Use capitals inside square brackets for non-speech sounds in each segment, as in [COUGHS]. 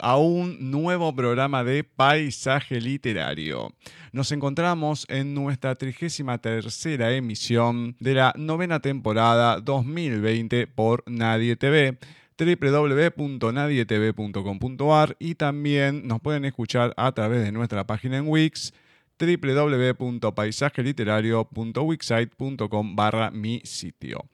A un nuevo programa de Paisaje Literario. Nos encontramos en nuestra 33 emisión de la novena temporada 2020 por Nadie TV www.nadietv.com.ar y también nos pueden escuchar a través de nuestra página en Wix www.paisajeliterario.wixsite.com barra mi sitio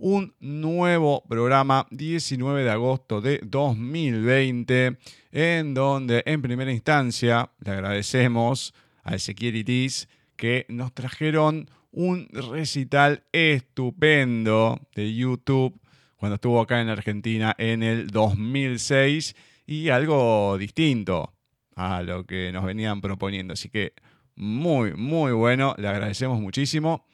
un nuevo programa 19 de agosto de 2020, en donde en primera instancia le agradecemos a Itis que nos trajeron un recital estupendo de YouTube cuando estuvo acá en Argentina en el 2006 y algo distinto a lo que nos venían proponiendo. Así que muy, muy bueno, le agradecemos muchísimo.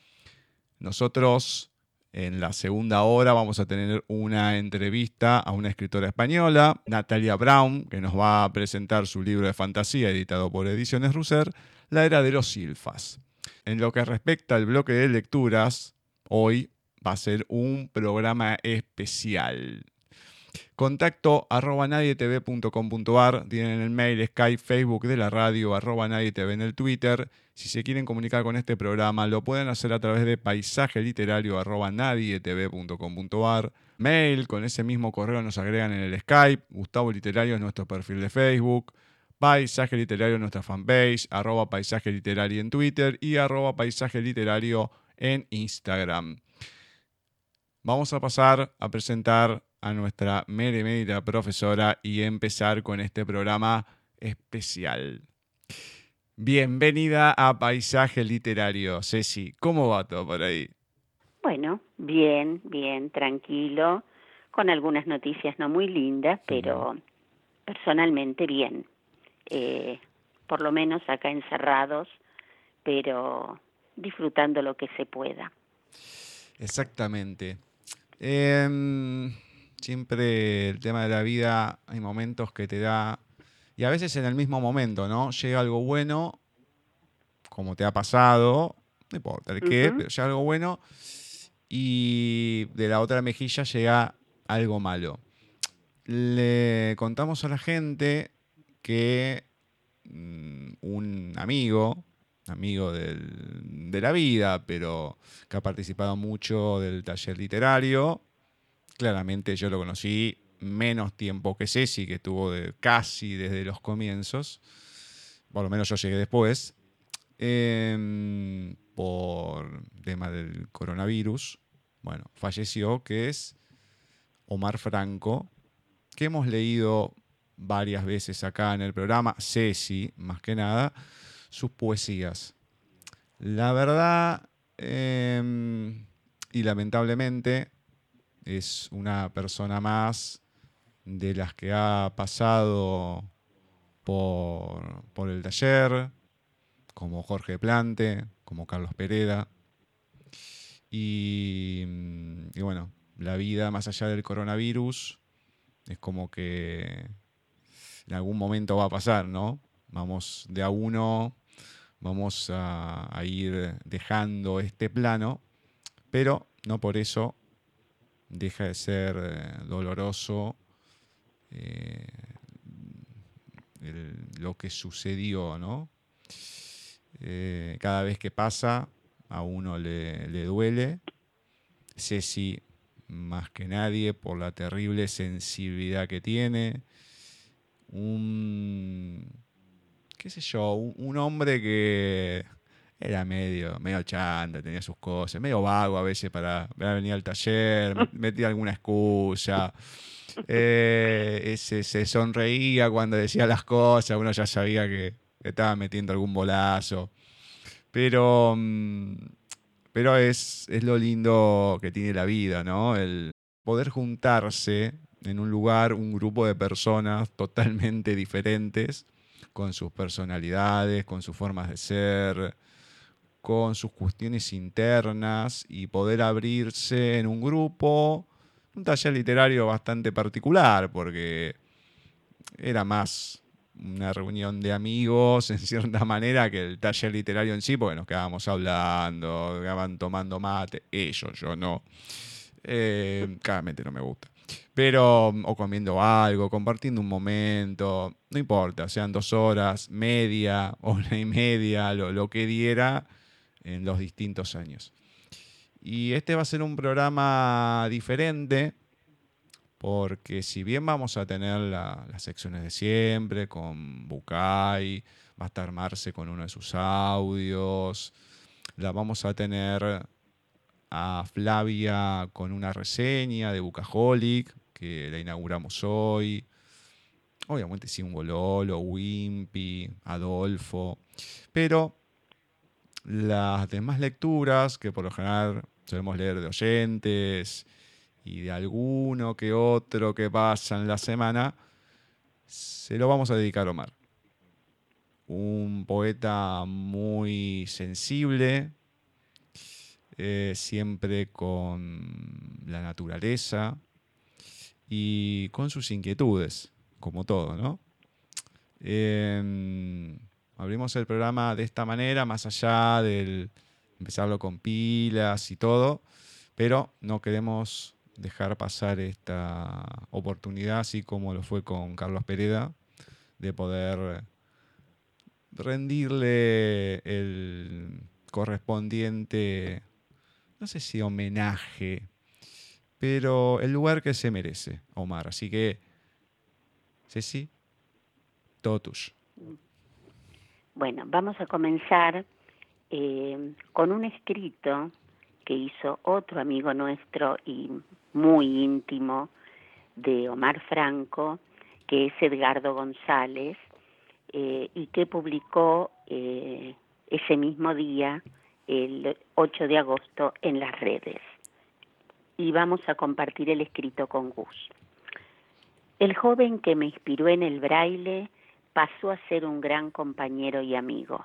Nosotros en la segunda hora vamos a tener una entrevista a una escritora española, Natalia Brown, que nos va a presentar su libro de fantasía editado por Ediciones Russer, La Era de los Silfas. En lo que respecta al bloque de lecturas, hoy va a ser un programa especial. Contacto arroba nadietv.com.ar, tienen el mail, Skype, Facebook de la radio, arroba nadietv en el Twitter. Si se quieren comunicar con este programa, lo pueden hacer a través de paisaje literario arroba nadietv.com.ar. Mail, con ese mismo correo nos agregan en el Skype. Gustavo Literario es nuestro perfil de Facebook. Paisaje Literario en nuestra fanpage, arroba paisaje literario en Twitter y arroba paisaje literario en Instagram. Vamos a pasar a presentar a nuestra media profesora y empezar con este programa especial. Bienvenida a Paisaje Literario. Ceci, ¿cómo va todo por ahí? Bueno, bien, bien, tranquilo, con algunas noticias no muy lindas, pero personalmente bien. Eh, por lo menos acá encerrados, pero disfrutando lo que se pueda. Exactamente. Em, siempre el tema de la vida, hay momentos que te da, y a veces en el mismo momento, ¿no? Llega algo bueno, como te ha pasado, no importa el qué, pero llega algo bueno, y de la otra mejilla llega algo malo. Le contamos a la gente que mm, un amigo, amigo de la vida, pero que ha participado mucho del taller literario. Claramente yo lo conocí menos tiempo que Ceci, que estuvo de, casi desde los comienzos. Por lo menos yo llegué después. Em, por tema del coronavirus. Bueno, falleció, que es Omar Franco, que hemos leído varias veces acá en el programa, Ceci, más que nada sus poesías. La verdad, em, y lamentablemente, es una persona más de las que ha pasado por, por el taller, como Jorge Plante, como Carlos Pereda. Y, bueno, la vida más allá del coronavirus es como que en algún momento va a pasar, ¿no? Vamos de a uno, vamos a, ir dejando este plano, pero no por eso deja de ser eh, doloroso eh, lo que sucedió, ¿no? Eh, cada vez que pasa, a uno le, le duele. Ceci, más que nadie, por la terrible sensibilidad que tiene. Un qué sé yo, un, hombre que era medio, medio chanta, tenía sus cosas, medio vago a veces para, venir al taller, [LAUGHS] metía alguna excusa. Eh, se sonreía cuando decía las cosas, uno ya sabía que, estaba metiendo algún bolazo. Pero, mm, pero es, es lo lindo que tiene la vida, ¿no? El poder juntarse en un lugar, un grupo de personas totalmente diferentes con sus personalidades, con sus formas de ser, con sus cuestiones internas y poder abrirse en un grupo, un taller literario bastante particular, porque era más una reunión de amigos [LAUGHS] en cierta manera que el taller literario en sí, porque nos quedábamos hablando, quedaban tomando mate, ellos, yo no. Eh, claramente no me gusta. Pero, o comiendo algo, compartiendo un momento, no importa, sean dos horas, media, [LAUGHS] hora y media, lo, lo que diera en los distintos años. Y este va a ser un programa diferente, porque si bien vamos a tener las secciones de siempre, con Bucay, va a estar Marce con uno de sus audios, la vamos a tener a Flavia con una reseña de Bucaholic, que la inauguramos hoy. Obviamente sí, un Gololo, Wimpy, Adolfo. Pero las demás lecturas, que por lo general solemos leer de oyentes y de alguno que otro que pasa en la semana, se lo vamos a dedicar a Omar. Un poeta muy sensible, eh, siempre con la naturaleza y con sus inquietudes, como todo, ¿no? Em, abrimos el programa de esta manera, más allá del empezarlo con pilas y todo, pero no queremos dejar pasar esta oportunidad, así como lo fue con Carlos Pereda, de poder rendirle el correspondiente no sé si homenaje, pero el lugar que se merece, Omar. Así que, Ceci, todo tuyo. Bueno, vamos a comenzar eh, con un escrito que hizo otro amigo nuestro y muy íntimo de Omar Franco, que es Edgardo González, eh, y que publicó eh, ese mismo día el 8 de agosto en las redes. Y vamos a compartir el escrito con Gus. El joven que me inspiró en el braille pasó a ser un gran compañero y amigo.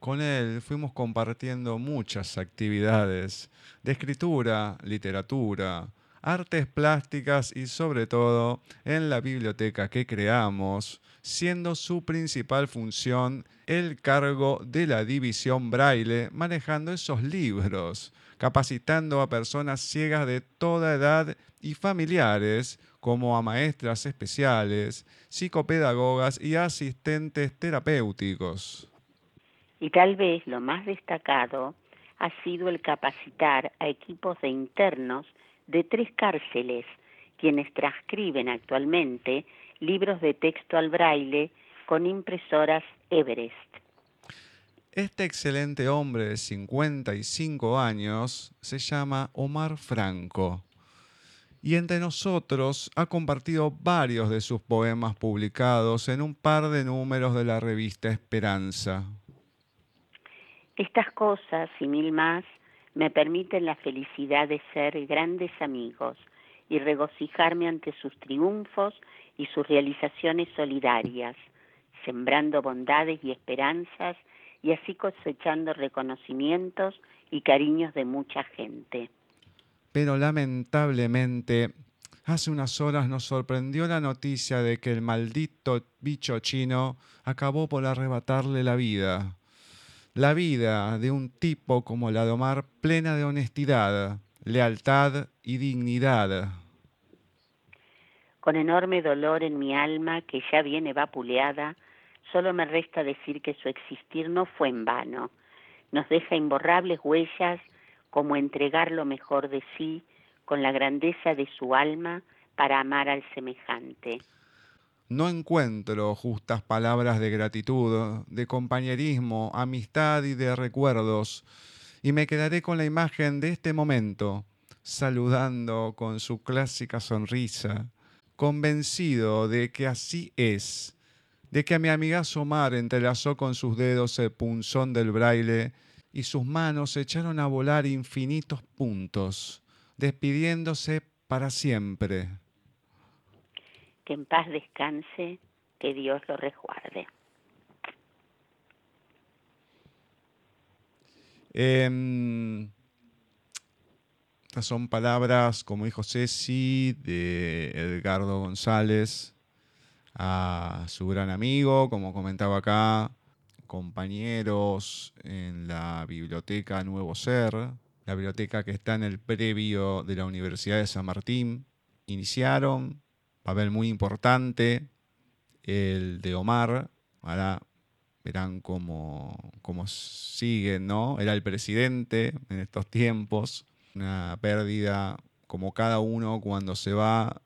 Con él fuimos compartiendo muchas actividades de escritura, literatura, artes plásticas y sobre todo en la biblioteca que creamos, siendo su principal función el cargo de la división braille, manejando esos libros, capacitando a personas ciegas de toda edad y familiares, como a maestras especiales, psicopedagogas y asistentes terapéuticos. Y tal vez lo más destacado ha sido el capacitar a equipos de internos de tres cárceles, quienes transcriben actualmente libros de texto al braille con impresoras Everest. Este excelente hombre de 55 años se llama Omar Franco y entre nosotros ha compartido varios de sus poemas publicados en un par de números de la revista Esperanza. Estas cosas y mil más me permiten la felicidad de ser grandes amigos y regocijarme ante sus triunfos y sus realizaciones solidarias, sembrando bondades y esperanzas y así cosechando reconocimientos y cariños de mucha gente. Pero lamentablemente, hace unas horas nos sorprendió la noticia de que el maldito bicho chino acabó por arrebatarle la vida. La vida de un tipo como la de Omar plena de honestidad, lealtad y dignidad con enorme dolor en mi alma que ya viene vapuleada, solo me resta decir que su existir no fue en vano. Nos deja imborrables huellas como entregar lo mejor de sí con la grandeza de su alma para amar al semejante. No encuentro justas palabras de gratitud, de compañerismo, amistad y de recuerdos, y me quedaré con la imagen de este momento, saludando con su clásica sonrisa, convencido de que así es, de que a mi amiga Somar entrelazó con sus dedos el punzón del braille y sus manos echaron a volar infinitos puntos, despidiéndose para siempre. Que en paz descanse, que Dios lo resguarde. Em, estas son palabras, como dijo Ceci, de Edgardo González a su gran amigo, como comentaba acá, compañeros en la biblioteca Nuevo Ser, la biblioteca que está en el previo de la Universidad de San Martín. Iniciaron, papel muy importante, el de Omar. Ahora verán cómo, cómo siguen, ¿no? Era el presidente en estos tiempos una pérdida como cada uno cuando se va,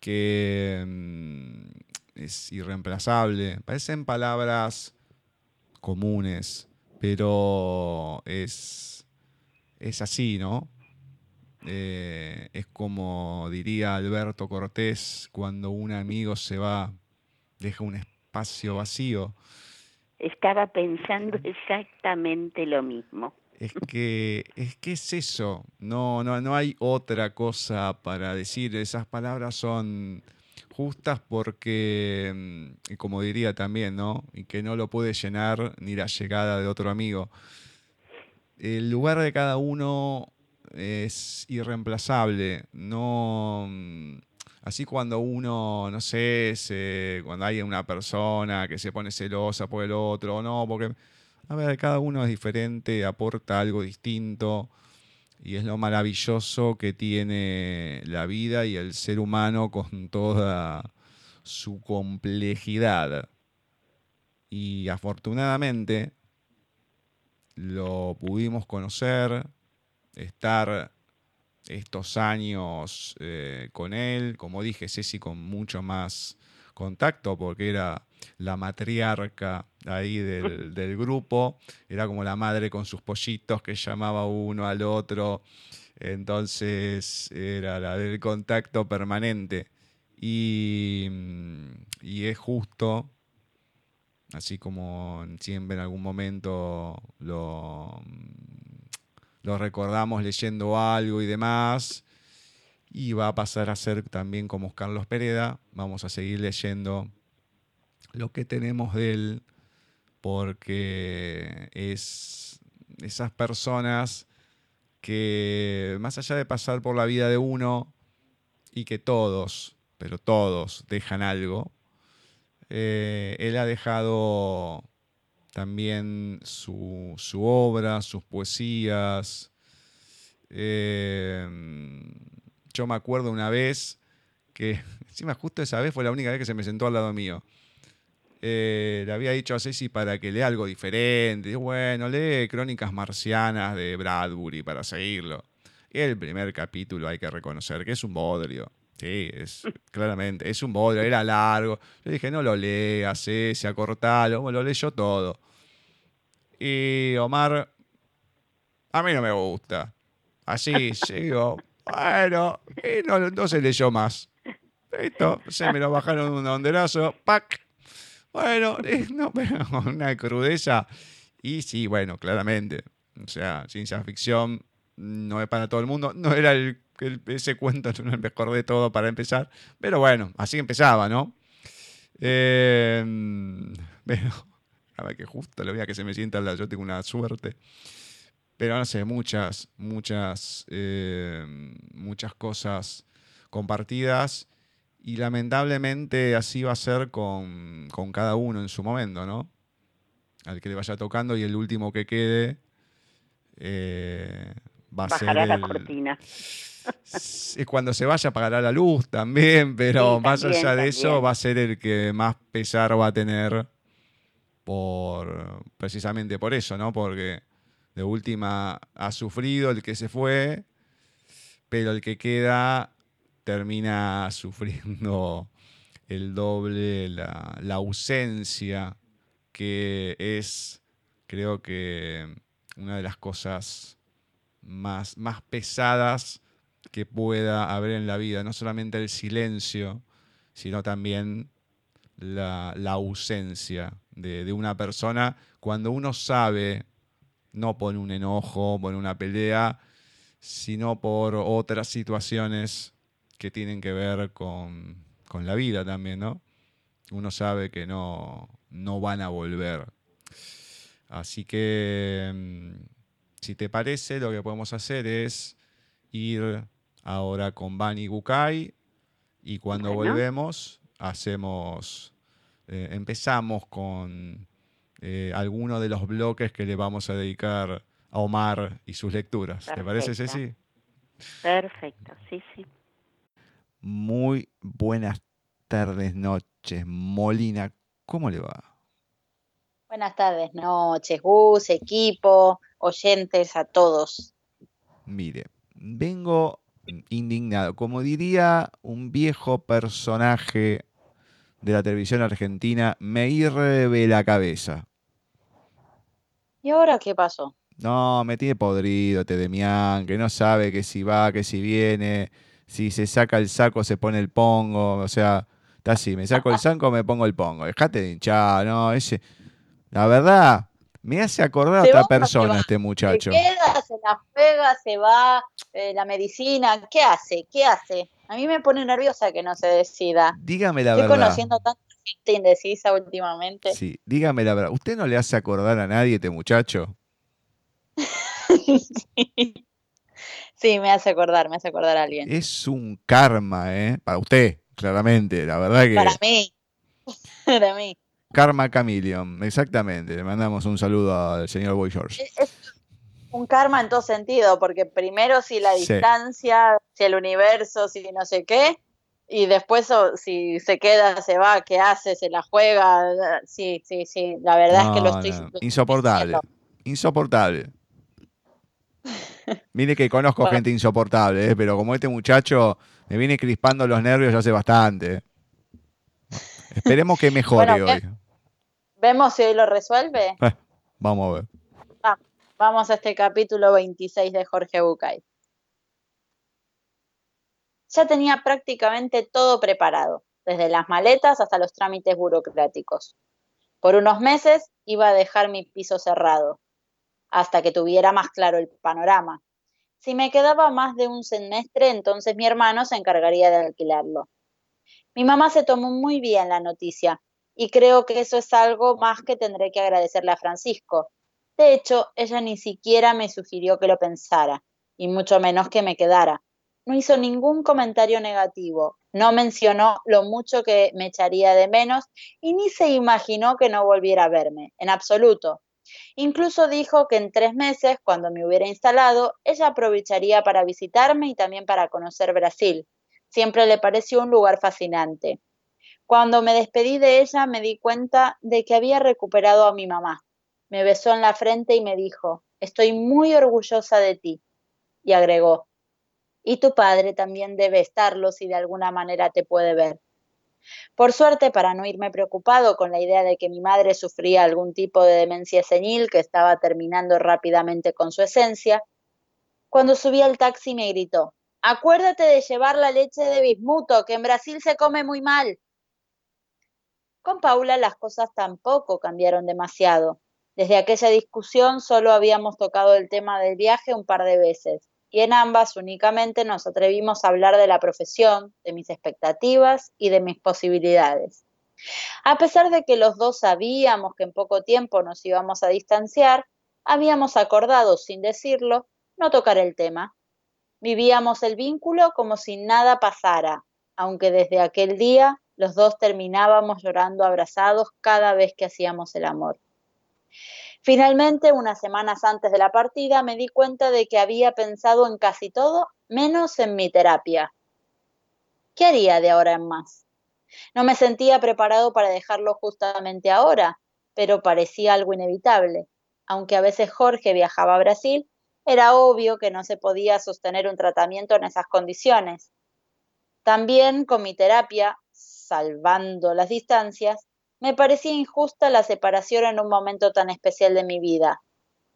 que mm, es irreemplazable. Parecen palabras comunes, pero es, es así, ¿no? Eh, es como diría Alberto Cortés, cuando un amigo se va, deja un espacio vacío. Estaba pensando exactamente lo mismo es que es que es eso, no, no, no hay otra cosa para decir, esas palabras son justas porque, mm, como diría también, ¿no? Y que no lo puede llenar ni la llegada de otro amigo. El lugar de cada uno es irreemplazable, no... Mm, así cuando uno, no sé, cuando hay una persona que se pone celosa por el otro, no, porque a ver, cada uno es diferente, aporta algo distinto y es lo maravilloso que tiene la vida y el ser humano con toda su complejidad. Y afortunadamente lo pudimos conocer, estar estos años eh, con él, como dije, Ceci con mucho más contacto porque era la matriarca ahí [LAUGHS] del, grupo, era como la madre con sus pollitos que llamaba uno al otro, entonces era la del contacto permanente. Y, y es justo, así como siempre en algún momento lo, lo recordamos leyendo algo y demás, y va a pasar a ser también como Carlos Pereda. Vamos a seguir leyendo lo que tenemos de él, porque es esas personas que más allá de pasar por la vida de uno y que todos, pero todos dejan algo, eh, él ha dejado también su, su obra, sus poesías. Eh, yo me acuerdo una vez que, [LAUGHS] encima justo esa vez fue la única vez que se me sentó al lado mío. Eh, le había dicho a Ceci para que lea algo diferente. bueno, lee Crónicas Marcianas de Bradbury para seguirlo. Y el primer capítulo hay que reconocer que es un bodrio. Sí, es [LAUGHS] claramente, es un bodrio, era largo. Le dije, no lo leas, Ceci, acortalo. lo leyó todo. Y Omar, a mí no me gusta. Así, [LAUGHS] sigo. Bueno, y no, no se leyó más. Listo, se me lo bajaron un honderazo. ¡Pac! Bueno, [LAUGHS] no, pero una crudeza. Y sí, bueno, claramente. O sea, ciencia ficción no es para todo el mundo. No era el, ese cuento, [LAUGHS] no el mejor de todo para empezar. Pero bueno, así empezaba, ¿no? Eh, pero, a ver que justo le voy a que se me sienta la. Yo tengo una suerte. Pero no sé, muchas, muchas, eh, muchas cosas compartidas y lamentablemente así va a ser con, cada uno en su momento, ¿no? Al que le vaya tocando y el último que quede eh, va a ser. la cortina. [LAUGHS] Cuando se vaya apagará la luz también, pero más allá de eso va a ser el que más pesar va a tener por precisamente por eso, ¿no? Porque de última ha sufrido el que se fue, pero el que queda termina [LAUGHS] sufriendo el doble, la, ausencia, que es, creo que, una de las cosas más, más pesadas que pueda haber en la vida. No solamente el silencio, sino también la, ausencia de, de, una persona cuando uno sabe, no por un enojo, por una pelea, sino por otras situaciones que tienen que ver con, la vida también, ¿no? Uno sabe que no, no van a volver. Así que, mm, si te parece, lo que podemos hacer es ir ahora con Bani Bukai y cuando volvemos hacemos, eh, empezamos con eh, alguno de los bloques que le vamos a dedicar a Omar y sus lecturas. ¿Te parece, Ceci? Perfecto, sí, sí. Muy buenas tardes, noches. Molina, ¿cómo le va? Buenas tardes, noches, Gus, equipo, oyentes, a todos. Mire, vengo indignado. Como diría un viejo personaje de la televisión argentina, me hierve la cabeza. ¿Y ahora qué pasó? No, me tiene podrido Tedemian, que no sabe que si va, que si viene, si se saca el saco se pone el pongo, o sea, está así, me saco el saco, me pongo el pongo. Dejate de hinchar, no, ese. La verdad, me hace acordar a otra persona este muchacho. Se queda, se la juega, se va, eh, la medicina, ¿qué hace? ¿Qué hace? A mí me pone nerviosa que no se decida. Dígame la verdad. Estoy conociendo tanta gente indecisa últimamente. Sí, dígame la verdad. ¿Usted no le hace acordar a nadie este muchacho? [LAUGHS] sí. Sí, me hace acordar, me hace acordar a alguien. Es un karma, ¿eh? Para usted, claramente, la verdad que... Para mí, [LAUGHS] para mí. Karma Chameleon, exactamente. Le mandamos un saludo al señor Boy George. Es un karma en todo sentido, porque primero si la distancia, si el universo, si no sé qué, y después si se queda, se va, ¿qué hace? Se la juega. Sí, sí, sí. La verdad es que lo estoy... Insoportable. Insoportable. Mire que conozco gente insoportable, ¿eh? pero como este muchacho me viene crispando los nervios ya hace bastante. Esperemos que mejore hoy. ¿Vemos si hoy lo resuelve? Eh, [LAUGHS] vamos a ver. vamos a este capítulo 26 de Jorge Bucay. Ya tenía prácticamente todo preparado, desde las maletas hasta los trámites burocráticos. Por unos meses iba a dejar mi piso cerrado, hasta que tuviera más claro el panorama. Si me quedaba más de un semestre, entonces mi hermano se encargaría de alquilarlo. Mi mamá se tomó muy bien la noticia, y creo que eso es algo más que tendré que agradecerle a Francisco. De hecho, ella ni siquiera me sugirió que lo pensara, y mucho menos que me quedara. No hizo ningún comentario negativo, no mencionó lo mucho que me echaría de menos y ni se imaginó que no volviera a verme, en absoluto. Incluso dijo que en tres meses, cuando me hubiera instalado, ella aprovecharía para visitarme y también para conocer Brasil. Siempre le pareció un lugar fascinante. Cuando me despedí de ella me di cuenta de que había recuperado a mi mamá. Me besó en la frente y me dijo, estoy muy orgullosa de ti. Y agregó, y tu padre también debe estarlo si de alguna manera te puede ver. Por suerte, para no irme preocupado con la idea de que mi madre sufría algún tipo de demencia senil que estaba terminando rápidamente con su esencia, cuando subí al taxi me gritó, acuérdate de llevar la leche de bismuto, que en Brasil se come muy mal. Con Paula las cosas tampoco cambiaron demasiado. Desde aquella discusión solo habíamos tocado el tema del viaje un par de veces y en ambas únicamente nos atrevimos a hablar de la profesión, de mis expectativas y de mis posibilidades. A pesar de que los dos sabíamos que en poco tiempo nos íbamos a distanciar, habíamos acordado, sin decirlo, no tocar el tema. Vivíamos el vínculo como si nada pasara, aunque desde aquel día los dos terminábamos llorando abrazados cada vez que hacíamos el amor. Finalmente, unas semanas antes de la partida, me di cuenta de que había pensado en casi todo, menos en mi terapia. ¿Qué haría de ahora en más? No me sentía preparado para dejarlo justamente ahora, pero parecía algo inevitable. Aunque a veces Jorge viajaba a Brasil, era obvio que no se podía sostener un tratamiento en esas condiciones. También con mi terapia salvando las distancias, me parecía injusta la separación en un momento tan especial de mi vida.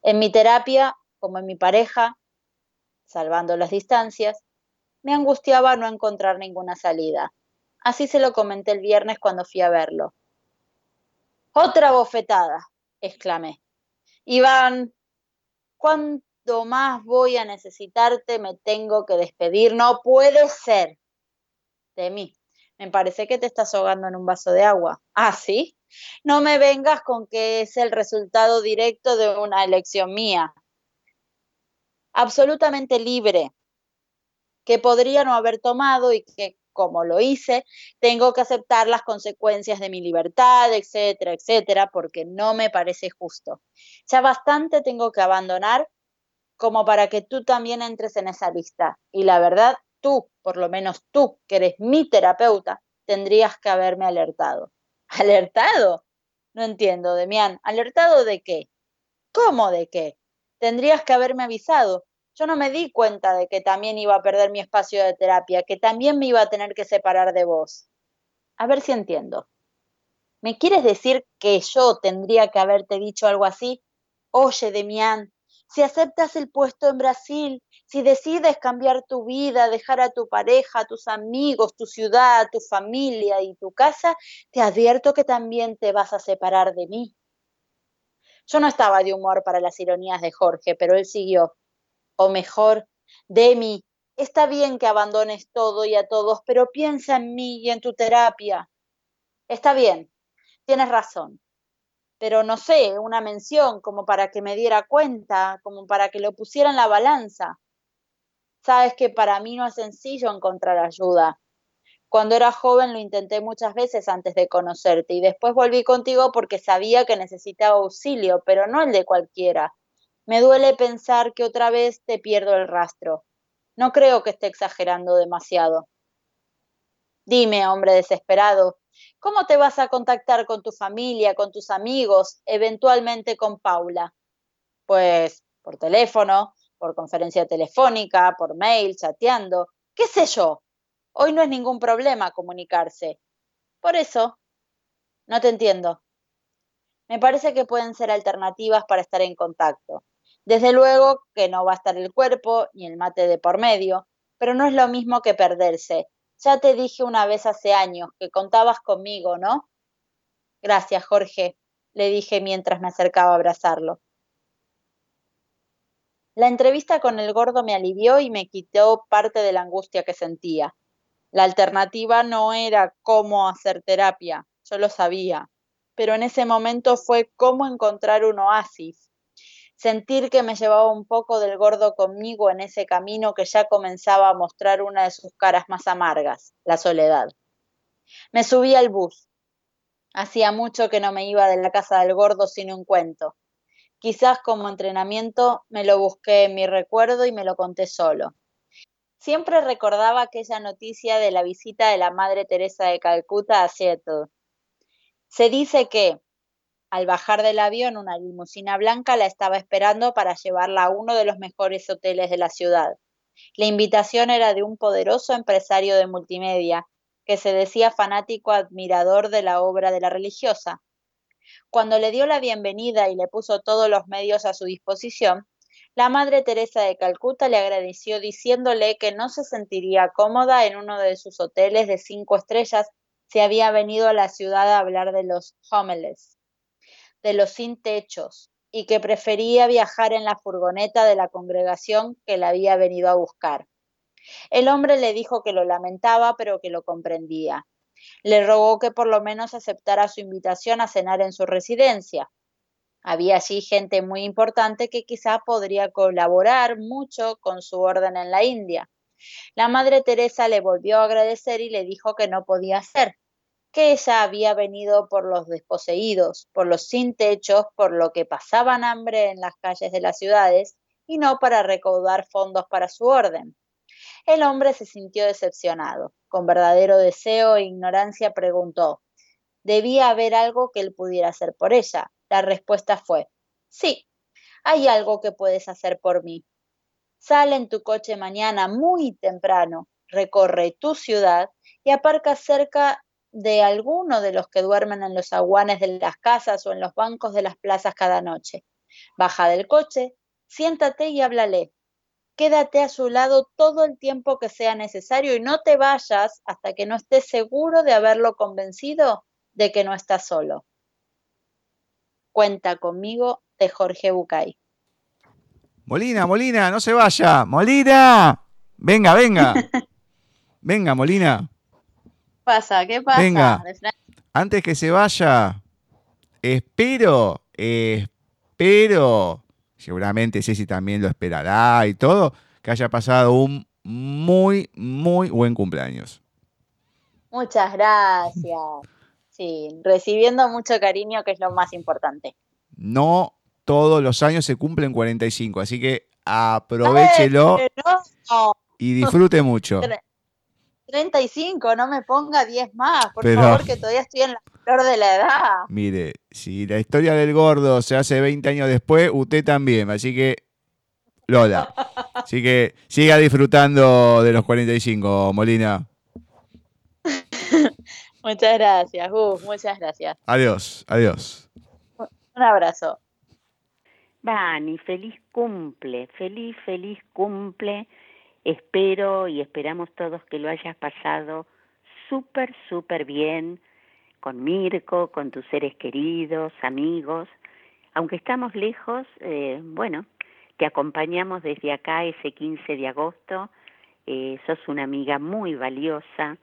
En mi terapia, como en mi pareja, salvando las distancias, me angustiaba no encontrar ninguna salida. Así se lo comenté el viernes cuando fui a verlo. Otra bofetada, exclamé. Iván, ¿cuánto más voy a necesitarte? Me tengo que despedir. No puede ser. De mí. Me parece que te estás ahogando en un vaso de agua. Ah, sí. No me vengas con que es el resultado directo de una elección mía. Absolutamente libre, que podría no haber tomado y que, como lo hice, tengo que aceptar las consecuencias de mi libertad, etcétera, etcétera, porque no me parece justo. Ya bastante tengo que abandonar como para que tú también entres en esa lista. Y la verdad tú, por lo menos tú, que eres mi terapeuta, tendrías que haberme alertado. ¿Alertado? No entiendo, Demián. ¿Alertado de qué? ¿Cómo de qué? Tendrías que haberme avisado. Yo no me di cuenta de que también iba a perder mi espacio de terapia, que también me iba a tener que separar de vos. A ver si entiendo. ¿Me quieres decir que yo tendría que haberte dicho algo así? Oye, Demián, si aceptas el puesto en Brasil, si decides cambiar tu vida, dejar a tu pareja, a tus amigos, tu ciudad, tu familia y tu casa, te advierto que también te vas a separar de mí. Yo no estaba de humor para las ironías de Jorge, pero él siguió. O mejor, Demi, está bien que abandones todo y a todos, pero piensa en mí y en tu terapia. Está bien, tienes razón pero no sé, una mención como para que me diera cuenta, como para que lo pusiera en la balanza. Sabes que para mí no es sencillo encontrar ayuda. Cuando era joven lo intenté muchas veces antes de conocerte y después volví contigo porque sabía que necesitaba auxilio, pero no el de cualquiera. Me duele pensar que otra vez te pierdo el rastro. No creo que esté exagerando demasiado. Dime, hombre desesperado, ¿Cómo te vas a contactar con tu familia, con tus amigos, eventualmente con Paula? Pues por teléfono, por conferencia telefónica, por mail, chateando, qué sé yo. Hoy no es ningún problema comunicarse. Por eso, no te entiendo. Me parece que pueden ser alternativas para estar en contacto. Desde luego que no va a estar el cuerpo ni el mate de por medio, pero no es lo mismo que perderse ya te dije una vez hace años que contabas conmigo, ¿no? Gracias, Jorge, le dije mientras me acercaba a abrazarlo. La entrevista con el gordo me alivió y me quitó parte de la angustia que sentía. La alternativa no era cómo hacer terapia, yo lo sabía, pero en ese momento fue como encontrar un oasis, sentir que me llevaba un poco del gordo conmigo en ese camino que ya comenzaba a mostrar una de sus caras más amargas, la soledad. Me subí al bus. Hacía mucho que no me iba de la casa del gordo sin un cuento. Quizás como entrenamiento me lo busqué en mi recuerdo y me lo conté solo. Siempre recordaba aquella noticia de la visita de la Madre Teresa de Calcuta a Seattle. Se dice que, al bajar del avión, una limusina blanca la estaba esperando para llevarla a uno de los mejores hoteles de la ciudad. La invitación era de un poderoso empresario de multimedia que se decía fanático admirador de la obra de la religiosa. Cuando le dio la bienvenida y le puso todos los medios a su disposición, la Madre Teresa de Calcuta le agradeció diciéndole que no se sentiría cómoda en uno de sus hoteles de cinco estrellas si había venido a la ciudad a hablar de los homeless, de los sin techos, y que prefería viajar en la furgoneta de la congregación que la había venido a buscar. El hombre le dijo que lo lamentaba, pero que lo comprendía. Le rogó que por lo menos aceptara su invitación a cenar en su residencia, había allí gente muy importante que quizá podría colaborar mucho con su orden en la India. La Madre Teresa le volvió a agradecer y le dijo que no podía hacer, que ella había venido por los desposeídos, por los sin techos, por lo que pasaban hambre en las calles de las ciudades y no para recaudar fondos para su orden. El hombre se sintió decepcionado. Con verdadero deseo e ignorancia preguntó, ¿debía haber algo que él pudiera hacer por ella? La respuesta fue, sí, hay algo que puedes hacer por mí. Sale en tu coche mañana muy temprano, recorre tu ciudad y aparca cerca de alguno de los que duermen en los aguanes de las casas o en los bancos de las plazas cada noche. Baja del coche, siéntate y háblale. Quédate a su lado todo el tiempo que sea necesario y no te vayas hasta que no estés seguro de haberlo convencido de que no estás solo. Cuenta conmigo de Jorge Bucay. Molina, Molina, no se vaya. Molina, venga, venga. [LAUGHS] venga, Molina. ¿Qué pasa? ¿Qué pasa? Venga. Antes que se vaya, espero, espero, seguramente Ceci también lo esperará y todo, que haya pasado un muy, muy buen cumpleaños. Muchas gracias. Sí, recibiendo mucho cariño, que es lo más importante. No todos los años se cumplen 45, así que aprovechelo y disfrute mucho. 35, no me ponga 10 más, por favor, que todavía estoy en la flor de la edad. Mire, si la historia del gordo se hace 20 años después, usted también, así que Lola. Así que siga disfrutando de los 45, Molina. [LAUGHS] Muchas gracias, Gus, muchas gracias. Adiós, adiós. Un abrazo. Vani, feliz cumple, feliz, feliz cumple. Espero y esperamos todos que lo hayas pasado súper, súper bien con Mirko, con tus seres queridos, amigos. Aunque estamos lejos, eh, bueno, te acompañamos desde acá ese 15 de agosto. Eh, sos una amiga muy valiosa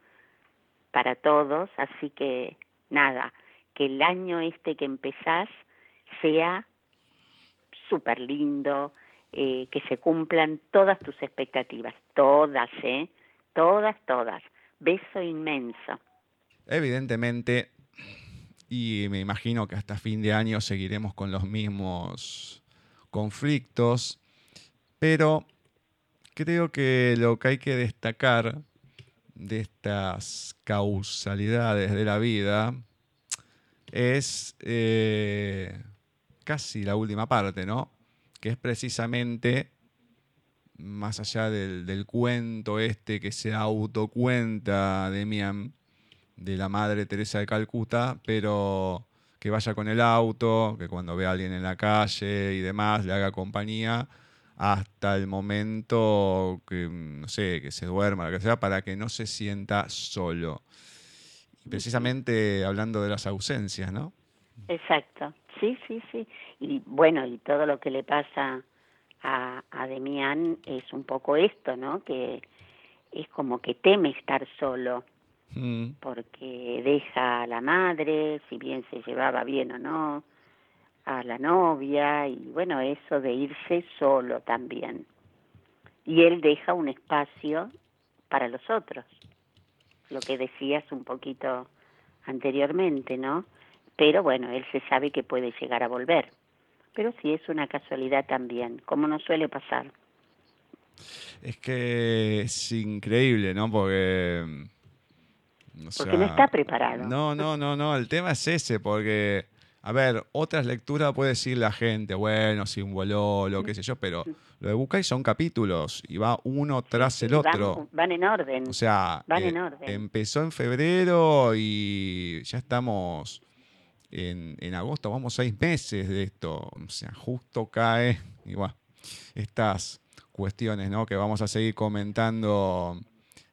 para todos, así que nada, que el año este que empezás sea súper lindo, eh, que se cumplan todas tus expectativas, todas, ¿eh? Todas, todas. Beso inmenso. Evidentemente, y me imagino que hasta fin de año seguiremos con los mismos conflictos, pero creo que lo que hay que destacar de estas causalidades de la vida es eh, casi la última parte, ¿no? Que es precisamente, más allá del, cuento este que se autocuenta Demian de la madre Teresa de Calcuta, pero que vaya con el auto, que cuando ve a alguien en la calle y demás le haga compañía, hasta el momento que, no sé, que se duerma, lo que sea, para que no se sienta solo. precisamente hablando de las ausencias, ¿no? Exacto, sí, sí, sí. Y bueno, y todo lo que le pasa a, a Demián es un poco esto, ¿no? Que es como que teme estar solo. Mm. porque deja a la madre, si bien se llevaba bien o no, a la novia, y bueno, eso de irse solo también. Y él deja un espacio para los otros, lo que decías un poquito anteriormente, ¿no? Pero bueno, él se sabe que puede llegar a volver. Pero sí es una casualidad también, como no suele pasar. Es que es increíble, ¿no? Porque... o Porque no está preparado. No, no, no, no. El tema es ese, porque, a ver, otras lecturas puede decir la gente, bueno, un voló, lo que sé yo, pero lo de Bucay son capítulos y va uno tras el otro. Van, en orden. O sea, van en eh, orden. empezó en febrero y ya estamos en, agosto, vamos seis meses de esto. O sea, justo cae igual estas cuestiones, ¿no? Que vamos a seguir comentando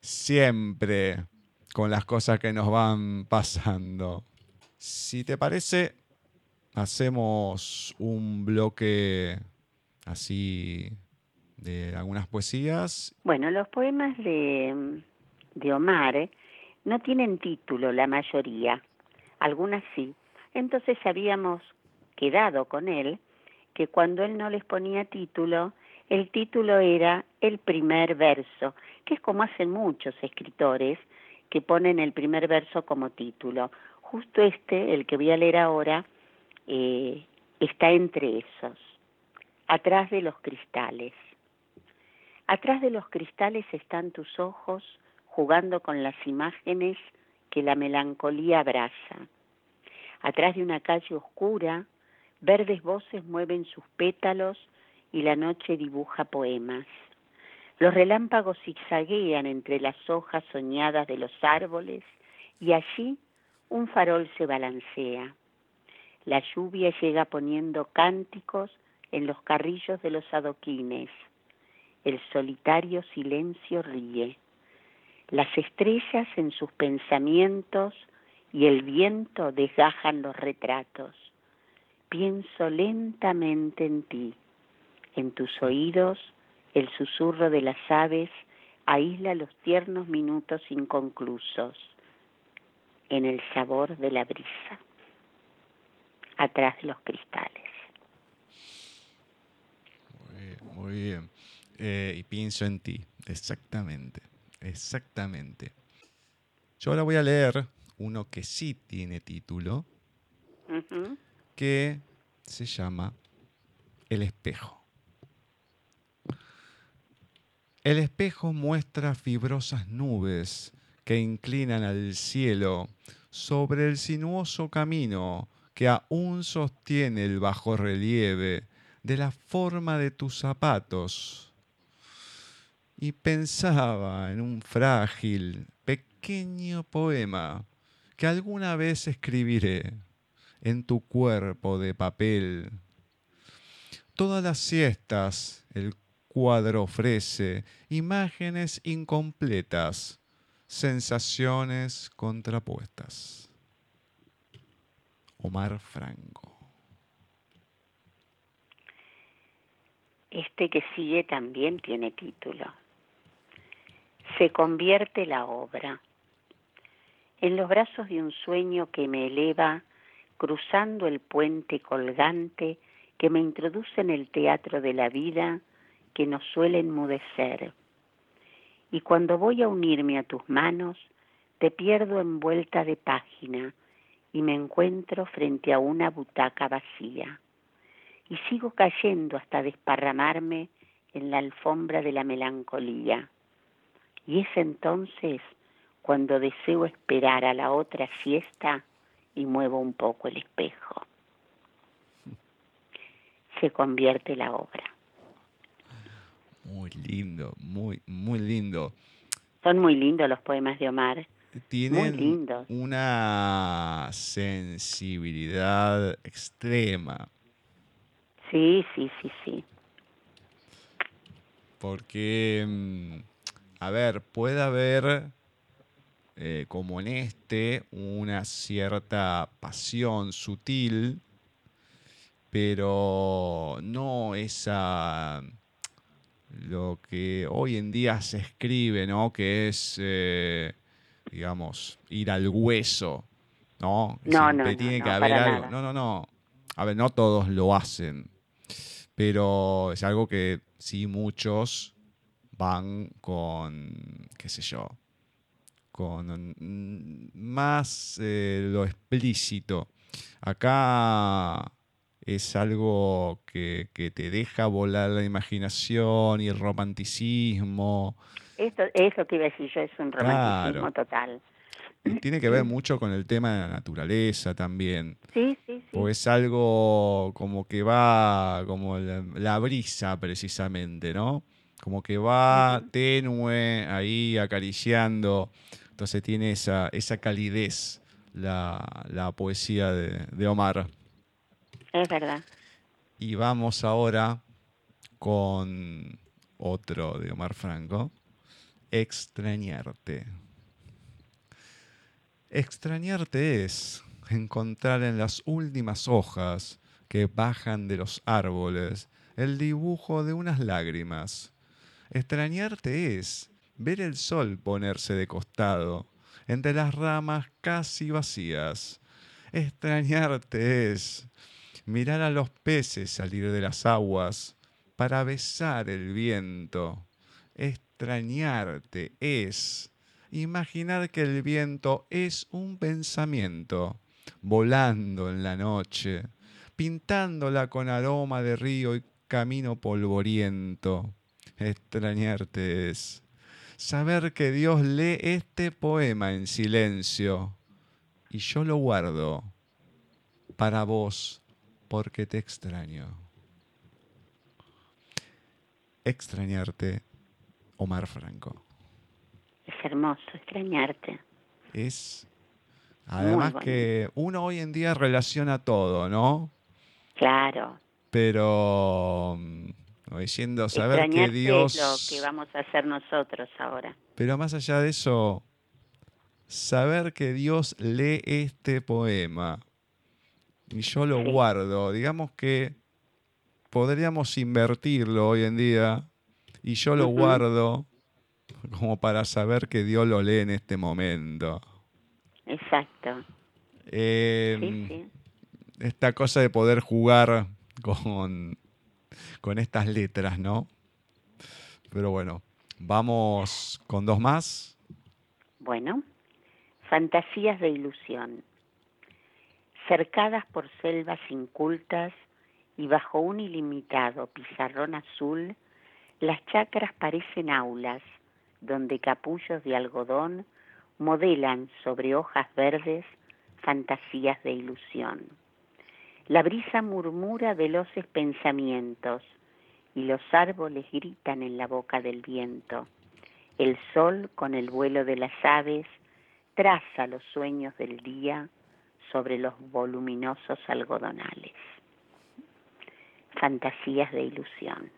siempre con las cosas que nos van pasando. Si te parece, hacemos un bloque así de algunas poesías. Bueno, los poemas de, de Omar no tienen título, la mayoría, algunas sí. Entonces habíamos quedado con él que cuando él no les ponía título, el título era el primer verso, que es como hacen muchos escritores que ponen el primer verso como título. Justo este, el que voy a leer ahora, eh, está entre esos, atrás de los cristales. Atrás de los cristales están tus ojos jugando con las imágenes que la melancolía abraza. Atrás de una calle oscura, verdes voces mueven sus pétalos y la noche dibuja poemas. Los relámpagos zigzaguean entre las hojas soñadas de los árboles y allí un farol se balancea. La lluvia llega poniendo cánticos en los carrillos de los adoquines. El solitario silencio ríe. Las estrellas en sus pensamientos y el viento desgajan los retratos. Pienso lentamente en ti en tus oídos el susurro de las aves aísla los tiernos minutos inconclusos en el sabor de la brisa, atrás de los cristales. Muy bien. Eh, y pienso en ti, exactamente, exactamente. Yo ahora voy a leer uno que sí tiene título, que se llama El espejo. El espejo muestra fibrosas nubes que inclinan al cielo sobre el sinuoso camino que aún sostiene el bajo relieve de la forma de tus zapatos. Y pensaba en un frágil, pequeño poema que alguna vez escribiré en tu cuerpo de papel. Todas las siestas el cuadro ofrece imágenes incompletas, sensaciones contrapuestas. Omar Franco. Este que sigue también tiene título. Se convierte la obra. En los brazos de un sueño que me eleva, cruzando el puente colgante que me introduce en el teatro de la vida, que nos suele enmudecer. Y cuando voy a unirme a tus manos, te pierdo envuelta de página y me encuentro frente a una butaca vacía. Y sigo cayendo hasta desparramarme en la alfombra de la melancolía. Y es entonces cuando deseo esperar a la otra siesta y muevo un poco el espejo. Se convierte la obra. Muy lindo, muy, muy lindo. Son muy lindos los poemas de Omar. Tienen una sensibilidad extrema. Sí, sí, sí, sí. Porque, mm, a ver, puede haber, eh, como en este, una cierta pasión sutil, pero no esa lo que hoy en día se escribe, ¿no? Que es, eh, digamos, ir al hueso, ¿no? No, Siempre no, tiene no, que no, haber algo. nada. No, no, no. A ver, no todos lo hacen, pero es algo que sí muchos van con, qué sé yo, con más eh, lo explícito. Acá es algo que, que te deja volar la imaginación y el romanticismo. Esto es lo que iba a decir yo, es un romanticismo Claro. total. Tiene que ver mucho con el tema de la naturaleza también. Sí, sí, sí. Porque es algo como que va, como la, la brisa precisamente, ¿no? Como que va tenue ahí acariciando. Entonces tiene esa, esa calidez la, la poesía de, de Omar. Es verdad. Y vamos ahora con otro de Omar Franco, Extrañarte. Extrañarte es encontrar en las últimas hojas que bajan de los árboles el dibujo de unas lágrimas. Extrañarte es ver el sol ponerse de costado entre las ramas casi vacías. Extrañarte es mirar a los peces salir de las aguas para besar el viento. Extrañarte es imaginar que el viento es un pensamiento, volando en la noche, pintándola con aroma de río y camino polvoriento. Extrañarte es saber que Dios lee este poema en silencio y yo lo guardo para vos porque te extraño. Extrañarte, Omar Franco. Es hermoso extrañarte. Es además bueno. que uno hoy en día relaciona todo, ¿no? Claro. Pero como diciendo saber que Dios es lo que vamos a hacer nosotros ahora. Pero más allá de eso, saber que Dios lee este poema y yo lo Sí. guardo, digamos que podríamos invertirlo hoy en día y yo lo guardo como para saber que Dios lo lee en este momento. Exacto. Eh, Sí, sí. Esta cosa de poder jugar con, con estas letras, ¿no? Pero bueno, vamos con dos más. Bueno, fantasías de ilusión. Cercadas por selvas incultas y bajo un ilimitado pizarrón azul, las chacras parecen aulas donde capullos de algodón modelan sobre hojas verdes fantasías de ilusión. La brisa murmura veloces pensamientos y los árboles gritan en la boca del viento. El sol, con el vuelo de las aves, traza los sueños del día sobre los voluminosos algodonales. Fantasías de ilusión,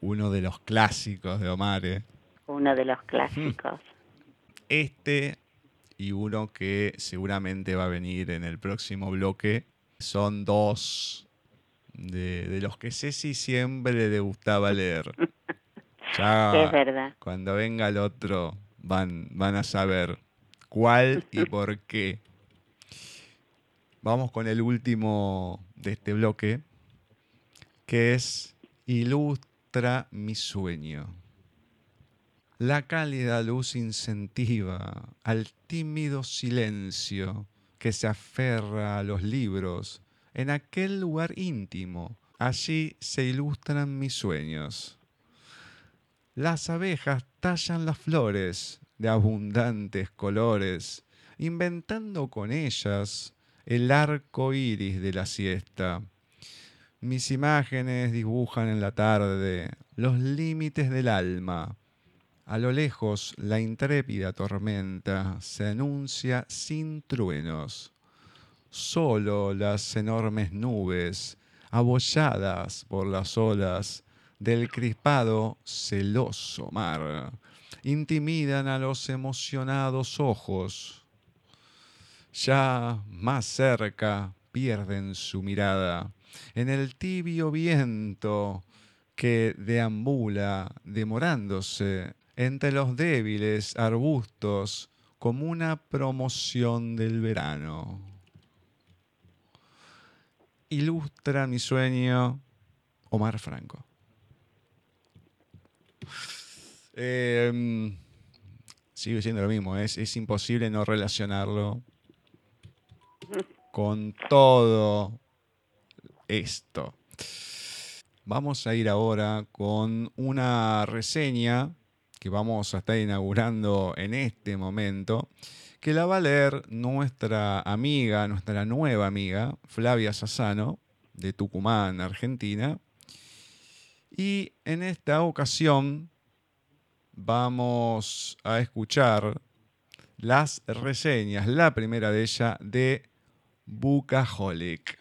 Uno de los clásicos de Omar. ¿eh? uno de los clásicos. Este y uno que seguramente va a venir en el próximo bloque. Son dos de, de los que Ceci siempre le gustaba leer. [LAUGHS] Ya Es verdad. cuando venga el otro van, van a saber cuál y [LAUGHS] por qué. Vamos con el último de este bloque, que es Ilustra mi sueño. La cálida luz incentiva al tímido silencio que se aferra a los libros en aquel lugar íntimo. Allí se ilustran mis sueños. Las abejas tallan las flores de abundantes colores, inventando con ellas el arco iris de la siesta. Mis imágenes dibujan en la tarde los límites del alma. A lo lejos, la intrépida tormenta se anuncia sin truenos. Solo las enormes nubes, abolladas por las olas del crispado, celoso mar, intimidan a los emocionados ojos. Ya más cerca pierden su mirada en el tibio viento que deambula demorándose entre los débiles arbustos como una promoción del verano. Ilustra mi sueño Omar Franco. Eh, sigue siendo lo mismo, es imposible no relacionarlo con todo esto. Vamos a ir ahora con una reseña que vamos a estar inaugurando en este momento, que la va a leer nuestra amiga, nuestra nueva amiga, Flavia Sassano, de Tucumán, Argentina. Y en esta ocasión vamos a escuchar las reseñas, la primera de ella de Bucaholic.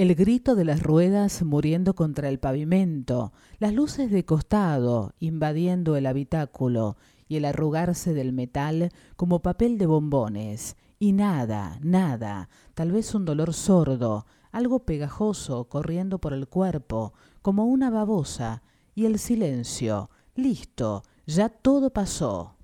El grito de las ruedas muriendo contra el pavimento, las luces de costado invadiendo el habitáculo y el arrugarse del metal como papel de bombones. Y nada, nada, tal vez un dolor sordo, algo pegajoso corriendo por el cuerpo, como una babosa, y el silencio. Listo, ya todo pasó.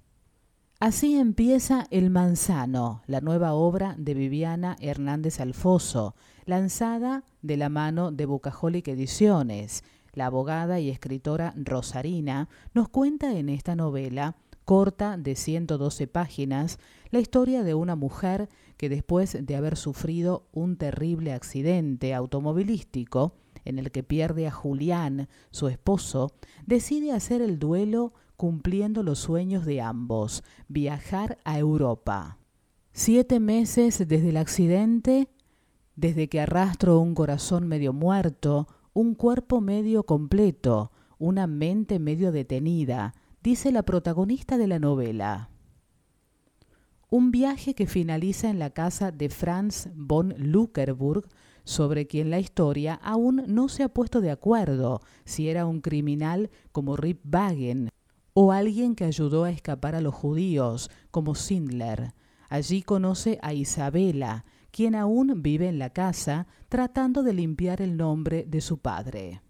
Así empieza El Manzano, la nueva obra de Viviana Hernández Alfoso, lanzada de la mano de Bucaholic Ediciones. La abogada y escritora Rosarina nos cuenta en esta novela, corta de 112 páginas, la historia de una mujer que después de haber sufrido un terrible accidente automovilístico, en el que pierde a Julián, su esposo, decide hacer el duelo cumpliendo los sueños de ambos, viajar a Europa. Siete meses desde el accidente, desde que arrastro un corazón medio muerto, un cuerpo medio completo, una mente medio detenida, dice la protagonista de la novela. Un viaje que finaliza en la casa de Franz von Luckerburg, sobre quien la historia aún no se ha puesto de acuerdo si era un criminal como Rip Wagen o alguien que ayudó a escapar a los judíos como Sindler. Allí conoce a Isabela, quien aún vive en la casa tratando de limpiar el nombre de su padre.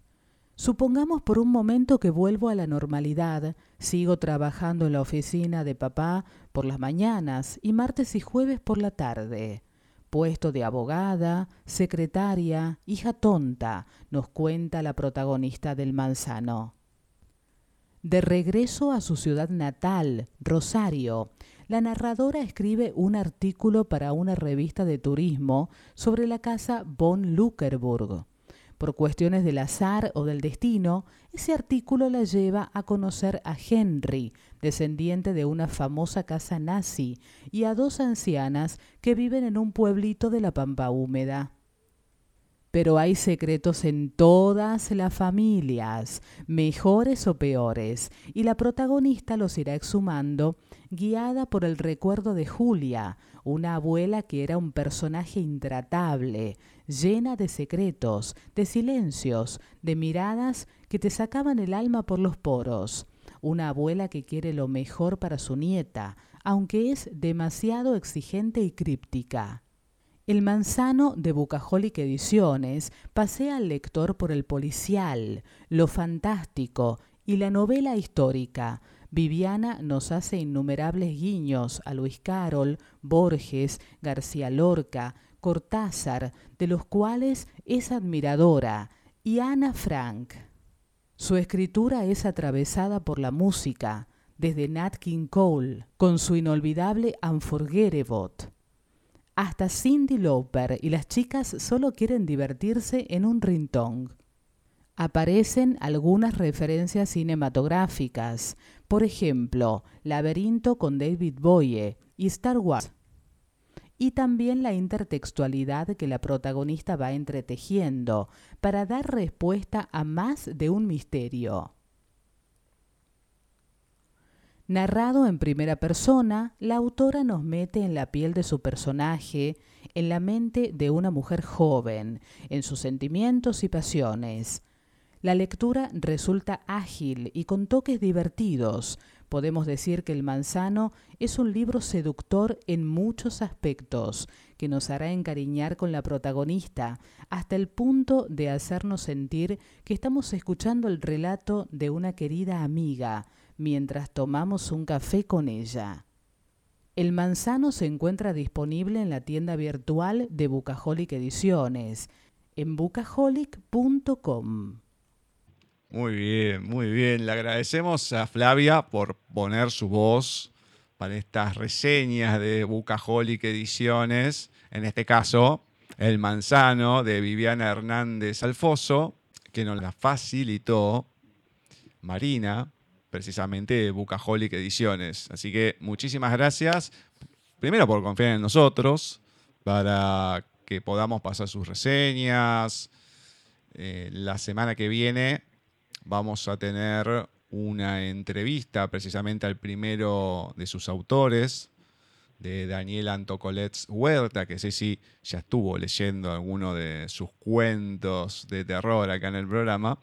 Supongamos por un momento que vuelvo a la normalidad, sigo trabajando en la oficina de papá por las mañanas y martes y jueves por la tarde. Puesto de abogada, secretaria, hija tonta, nos cuenta la protagonista del manzano. De regreso a su ciudad natal, Rosario, la narradora escribe un artículo para una revista de turismo sobre la casa von Luckerburg. Por cuestiones del azar o del destino, ese artículo la lleva a conocer a Henry, descendiente de una famosa casa nazi, y a dos ancianas que viven en un pueblito de la Pampa Húmeda. Pero hay secretos en todas las familias, mejores o peores, y la protagonista los irá exhumando, guiada por el recuerdo de Julia, una abuela que era un personaje intratable, llena de secretos, de silencios, de miradas que te sacaban el alma por los poros, una abuela que quiere lo mejor para su nieta, aunque es demasiado exigente y críptica. El manzano de Bucaholic Ediciones pasea al lector por el policial, lo fantástico y la novela histórica. Viviana nos hace innumerables guiños a Luis Carol, Borges, García Lorca, Cortázar, de los cuales es admiradora, y Ana Frank. Su escritura es atravesada por la música, desde Nat King Cole, con su inolvidable Unforgettable hasta Cindy Lauper y las chicas solo quieren divertirse en un rintong. Aparecen algunas referencias cinematográficas, por ejemplo, Laberinto con David Bowie y Star Wars, y también la intertextualidad que la protagonista va entretejiendo para dar respuesta a más de un misterio. Narrado en primera persona, la autora nos mete en la piel de su personaje, en la mente de una mujer joven, en sus sentimientos y pasiones. La lectura resulta ágil y con toques divertidos. Podemos decir que El Manzano es un libro seductor en muchos aspectos, que nos hará encariñar con la protagonista, hasta el punto de hacernos sentir que estamos escuchando el relato de una querida amiga, mientras tomamos un café con ella. El manzano se encuentra disponible en la tienda virtual de Bucaholic Ediciones, en bucaholic.com. Muy bien, muy bien. Le agradecemos a Flavia por poner su voz para estas reseñas de Bucaholic Ediciones. En este caso, El Manzano de Viviana Hernández Alfoso, que nos la facilitó Marina, precisamente de Bucaholic Ediciones. Así que muchísimas gracias, primero por confiar en nosotros, para que podamos pasar sus reseñas. Eh, la semana que viene vamos a tener una entrevista precisamente al primero de sus autores, de Daniel Antocolets Huerta, que sé si ya estuvo leyendo alguno de sus cuentos de terror acá en el programa.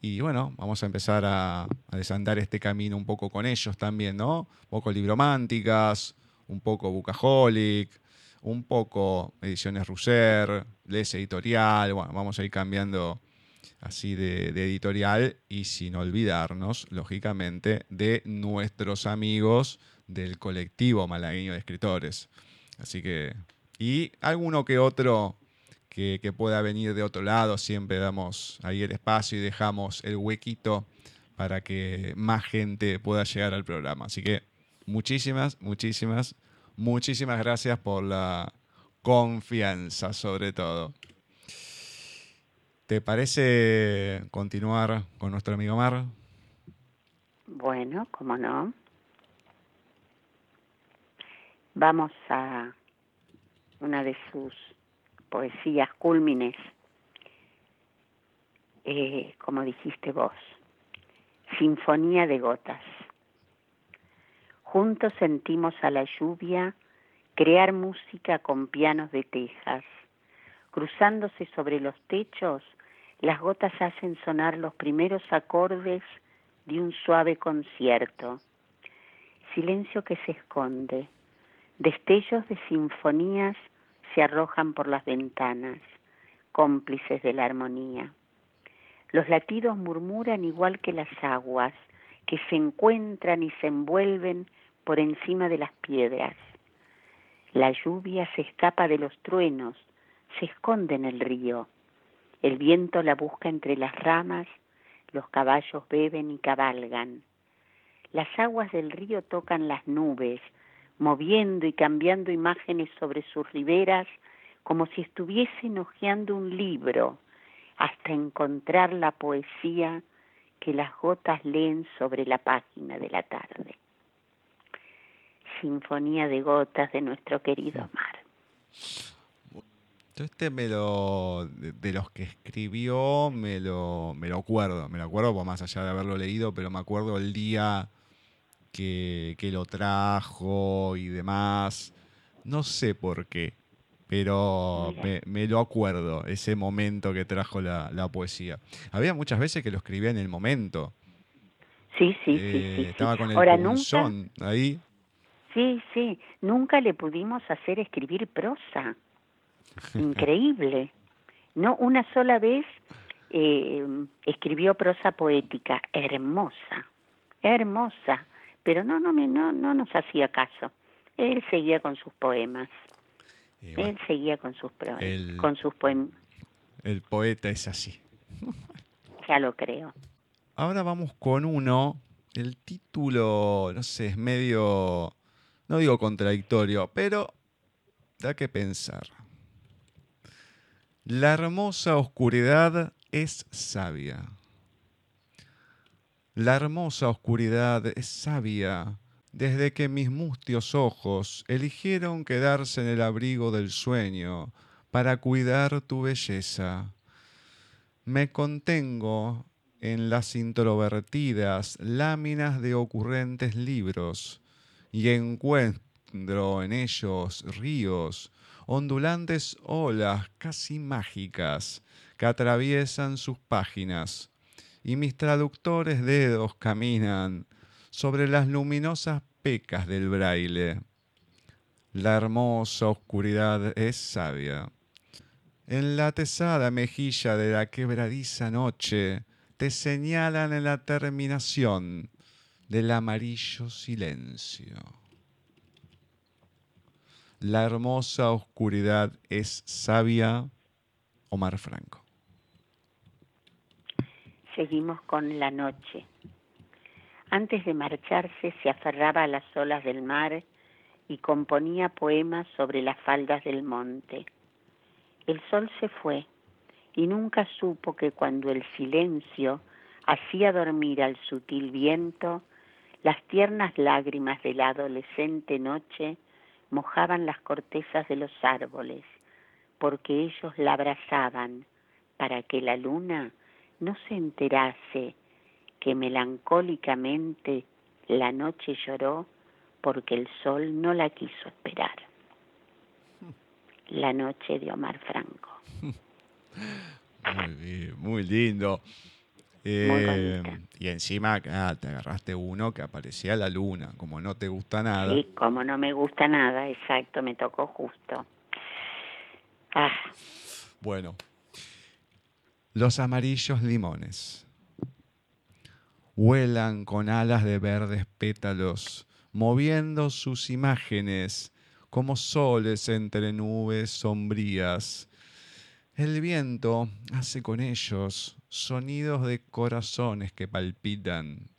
Y bueno, vamos a empezar a, desandar este camino un poco con ellos también, ¿no? Un poco librománticas, un poco Bucaholic, un poco Ediciones Russer, Les Editorial, bueno, vamos a ir cambiando así de, editorial y sin olvidarnos, lógicamente, de nuestros amigos del colectivo malagueño de escritores. Así que, y alguno que otro que, pueda venir de otro lado, siempre damos ahí el espacio y dejamos el huequito para que más gente pueda llegar al programa. Así que muchísimas, muchísimas, muchísimas gracias por la confianza sobre todo. ¿Te parece continuar con nuestro amigo Mar? Bueno, cómo no. Vamos a una de sus poesías cúlmines, eh, como dijiste vos, Sinfonía de Gotas. Juntos sentimos a la lluvia crear música con pianos de tejas. Cruzándose sobre los techos, las gotas hacen sonar los primeros acordes de un suave concierto. Silencio que se esconde. Destellos de sinfonías se arrojan por las ventanas, cómplices de la armonía. Los latidos murmuran igual que las aguas, que se encuentran y se envuelven por encima de las piedras. La lluvia se escapa de los truenos, se esconde en el río el viento la busca entre las ramas, los caballos beben y cabalgan. Las aguas del río tocan las nubes, moviendo y cambiando imágenes sobre sus riberas como si estuviesen hojeando un libro hasta encontrar la poesía que las gotas leen sobre la página de la tarde. Sinfonía de gotas de nuestro querido mar este me lo, de, los que escribió, me lo, me lo acuerdo, me lo acuerdo por más allá de haberlo leído, pero me acuerdo el día que, lo trajo y demás. No sé por qué, pero me, lo acuerdo, ese momento que trajo la, poesía. Había muchas veces que lo escribía en el momento. Sí, sí, sí, sí, Estaba con el Ahora, ahí. Sí, sí, nunca le pudimos hacer escribir prosa. [LAUGHS] increíble. No una sola vez eh, escribió prosa poética, hermosa, hermosa, pero no, no, no, no nos hacía caso. Él seguía con sus poemas. Él seguía con sus, con sus poemas. El poeta es así. ya lo creo. Ahora vamos con uno. El título, no sé, es medio, no digo contradictorio, pero da que pensar. La hermosa oscuridad es sabia. La hermosa oscuridad es sabia desde que mis mustios ojos eligieron quedarse en el abrigo del sueño para cuidar tu belleza. Me contengo en las introvertidas láminas de ocurrentes libros y encuentro en ellos ríos ondulantes olas casi mágicas que atraviesan sus páginas, y mis traductores dedos caminan sobre las luminosas pecas del braille. La hermosa oscuridad es sabia. En la tesada mejilla de la quebradiza noche te señalan en la terminación del amarillo silencio. La hermosa oscuridad es sabia, Omar Franco. Seguimos con la noche. Antes de marcharse se aferraba a las olas del mar y componía poemas sobre las faldas del monte. El sol se fue y nunca supo que cuando el silencio hacía dormir al sutil viento, las tiernas lágrimas de la adolescente noche mojaban las cortezas de los árboles, porque ellos la abrazaban para que la luna no se enterase que melancólicamente la noche lloró porque el sol no la quiso esperar. La noche de Omar Franco. Muy, muy lindo. Eh, y encima ah, te agarraste uno que aparecía la luna, como no te gusta nada. Sí, como no me gusta nada, exacto, me tocó justo. Ah. Bueno, los amarillos limones vuelan con alas de verdes pétalos, moviendo sus imágenes como soles entre nubes sombrías. El viento hace con ellos sonidos de corazones que palpitan.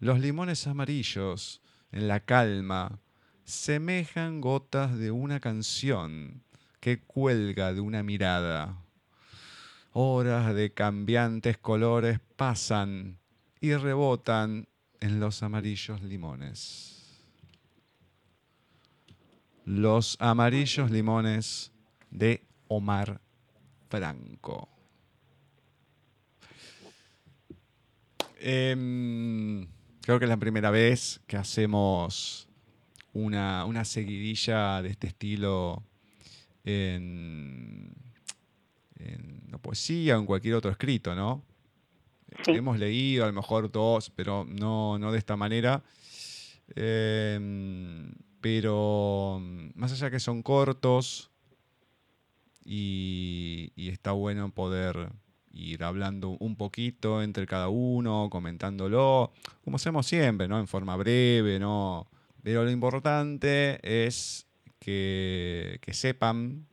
Los limones amarillos, en la calma, semejan gotas de una canción que cuelga de una mirada. Horas de cambiantes colores pasan y rebotan en los amarillos limones. Los amarillos limones de Omar Franco. Em, creo que es la primera vez que hacemos una, una seguidilla de este estilo en, en la poesía o en cualquier otro escrito, ¿no? Hemos leído a lo mejor dos, pero no, no de esta manera. Em, pero más allá que son cortos y, y está bueno poder ir hablando un poquito entre cada uno, comentándolo, como hacemos siempre, ¿no? En forma breve, ¿no? Pero lo importante es que, sepan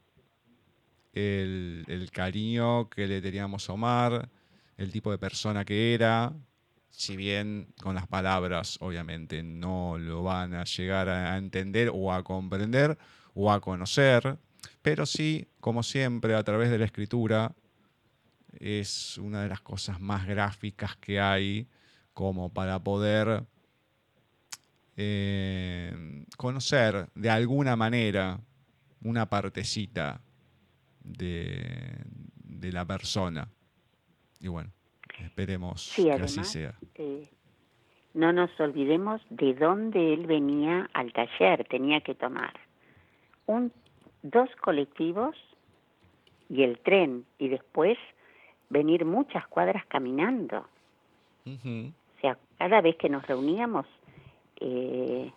el, cariño que le teníamos a Omar, el tipo de persona que era, si bien con las palabras obviamente no lo van a llegar a entender o a comprender o a conocer, pero sí, como siempre, a través de la escritura es una de las cosas más gráficas que hay como para poder eh, conocer de alguna manera una partecita de, la persona. Y bueno, esperemos que así sea. Eh, no nos olvidemos de dónde él venía al taller, tenía que tomar un, dos colectivos y el tren y después venir muchas cuadras caminando. O sea, cada vez que nos reuníamos, eh,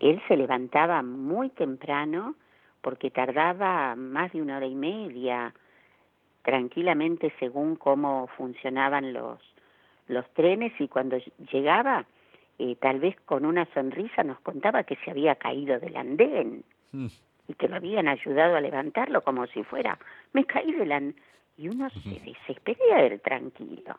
él se levantaba muy temprano porque tardaba más de una hora y media tranquilamente según cómo funcionaban los, los trenes y cuando llegaba, eh, tal vez con una sonrisa nos contaba que se había caído del andén mm. y que lo habían ayudado a levantarlo como si fuera, me caí del andén y uno se desespera ver tranquilo.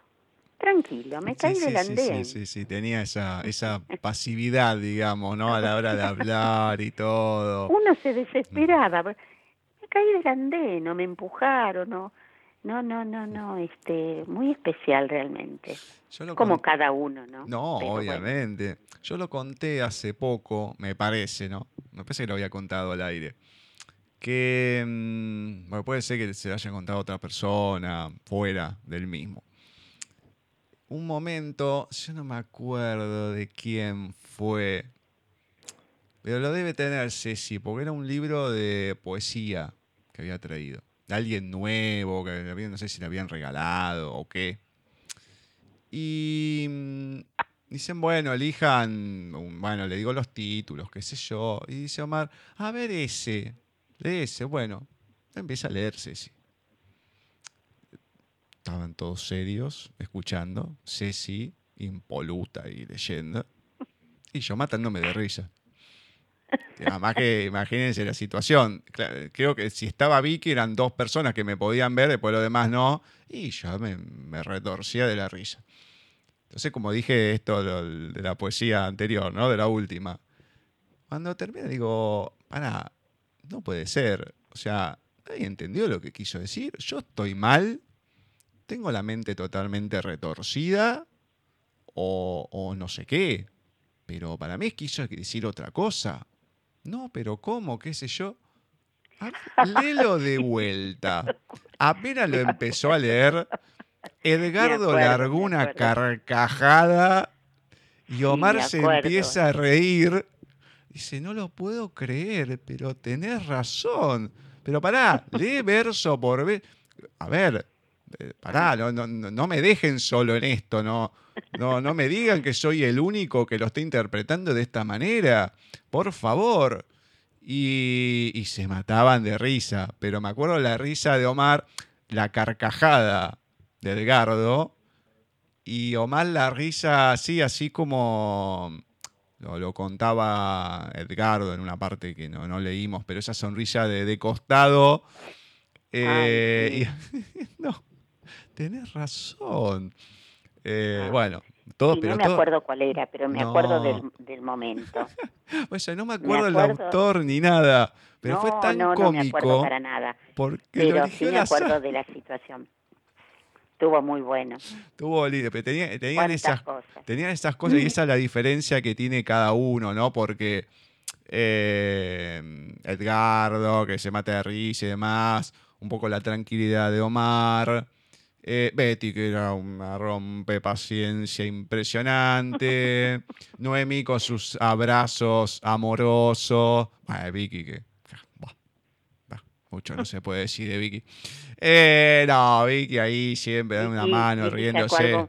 Tranquilo, me caí del andén. Sí, sí, sí, tenía esa, esa pasividad, digamos, ¿no? A la hora de hablar y todo. Uno se desesperaba. Me caí del andén, no me empujaron, no. No, no, no, no, este, muy especial realmente. Como cada uno, ¿no? No, obviamente. Yo lo conté hace poco, me parece, ¿no? Me parece que lo había contado al aire que mm, bueno, puede ser que se lo haya contado otra persona fuera del mismo. Un momento, yo no me acuerdo de quién fue, pero lo debe tener Ceci, porque era un libro de poesía que había traído. De alguien nuevo, que no sé si le habían regalado o qué. Y mm, dicen, bueno, elijan, bueno, le digo los títulos, qué sé yo. Y dice Omar, a ver ese. Léese, bueno, empieza a leer Ceci. Estaban todos serios, escuchando. Ceci, impoluta y leyendo. Y yo matándome de risa. [LAUGHS] Además que imagínense la situación. Creo que si estaba Vicky eran dos personas que me podían ver, después lo demás no. Y yo me, me retorcía de la risa. Entonces, como dije esto de la poesía anterior, ¿no? De la última. Cuando termina digo, para, no puede ser. O sea, ¿nadie entendió lo que quiso decir? Yo estoy mal, tengo la mente totalmente retorcida o, o no sé qué. Pero para mí quiso decir otra cosa. No, pero ¿cómo? ¿Qué sé yo? Léelo de vuelta. Apenas lo empezó a leer, Edgardo largó una carcajada y Omar se empieza a reír. Dice, no lo puedo creer, pero tenés razón. Pero pará, lee verso por vez. A ver, pará, no, no, no, me dejen solo en esto, no, no, no me digan que soy el único que lo está interpretando de esta manera. Por favor. Y, y se mataban de risa. Pero me acuerdo la risa de Omar, la carcajada de Edgardo. Y Omar la risa así, así como lo, contaba Edgardo en una parte que no, leímos, pero esa sonrisa de, costado. Eh, [LAUGHS] no, tenés razón. Eh, ah. Bueno, todo, pero no me acuerdo cuál era, pero me acuerdo del, momento. [LAUGHS] pues no me acuerdo, el autor ni nada, pero fue tan cómico. No me acuerdo para nada. Porque pero sí me acuerdo de la situación. Estuvo muy bueno. Estuvo lindo, pero tenían, esas cosas. tenían esas cosas y esa es la diferencia que tiene cada uno, ¿no? Porque eh, Edgardo, que se mata de risa y demás, un poco la tranquilidad de Omar. Eh, Betty, que era una rompe paciencia impresionante. [LAUGHS] Noemí con sus abrazos amorosos. Vicky, que mucho no se puede decir de Vicky. Eh, no, Vicky ahí siempre dando una mano, riéndose.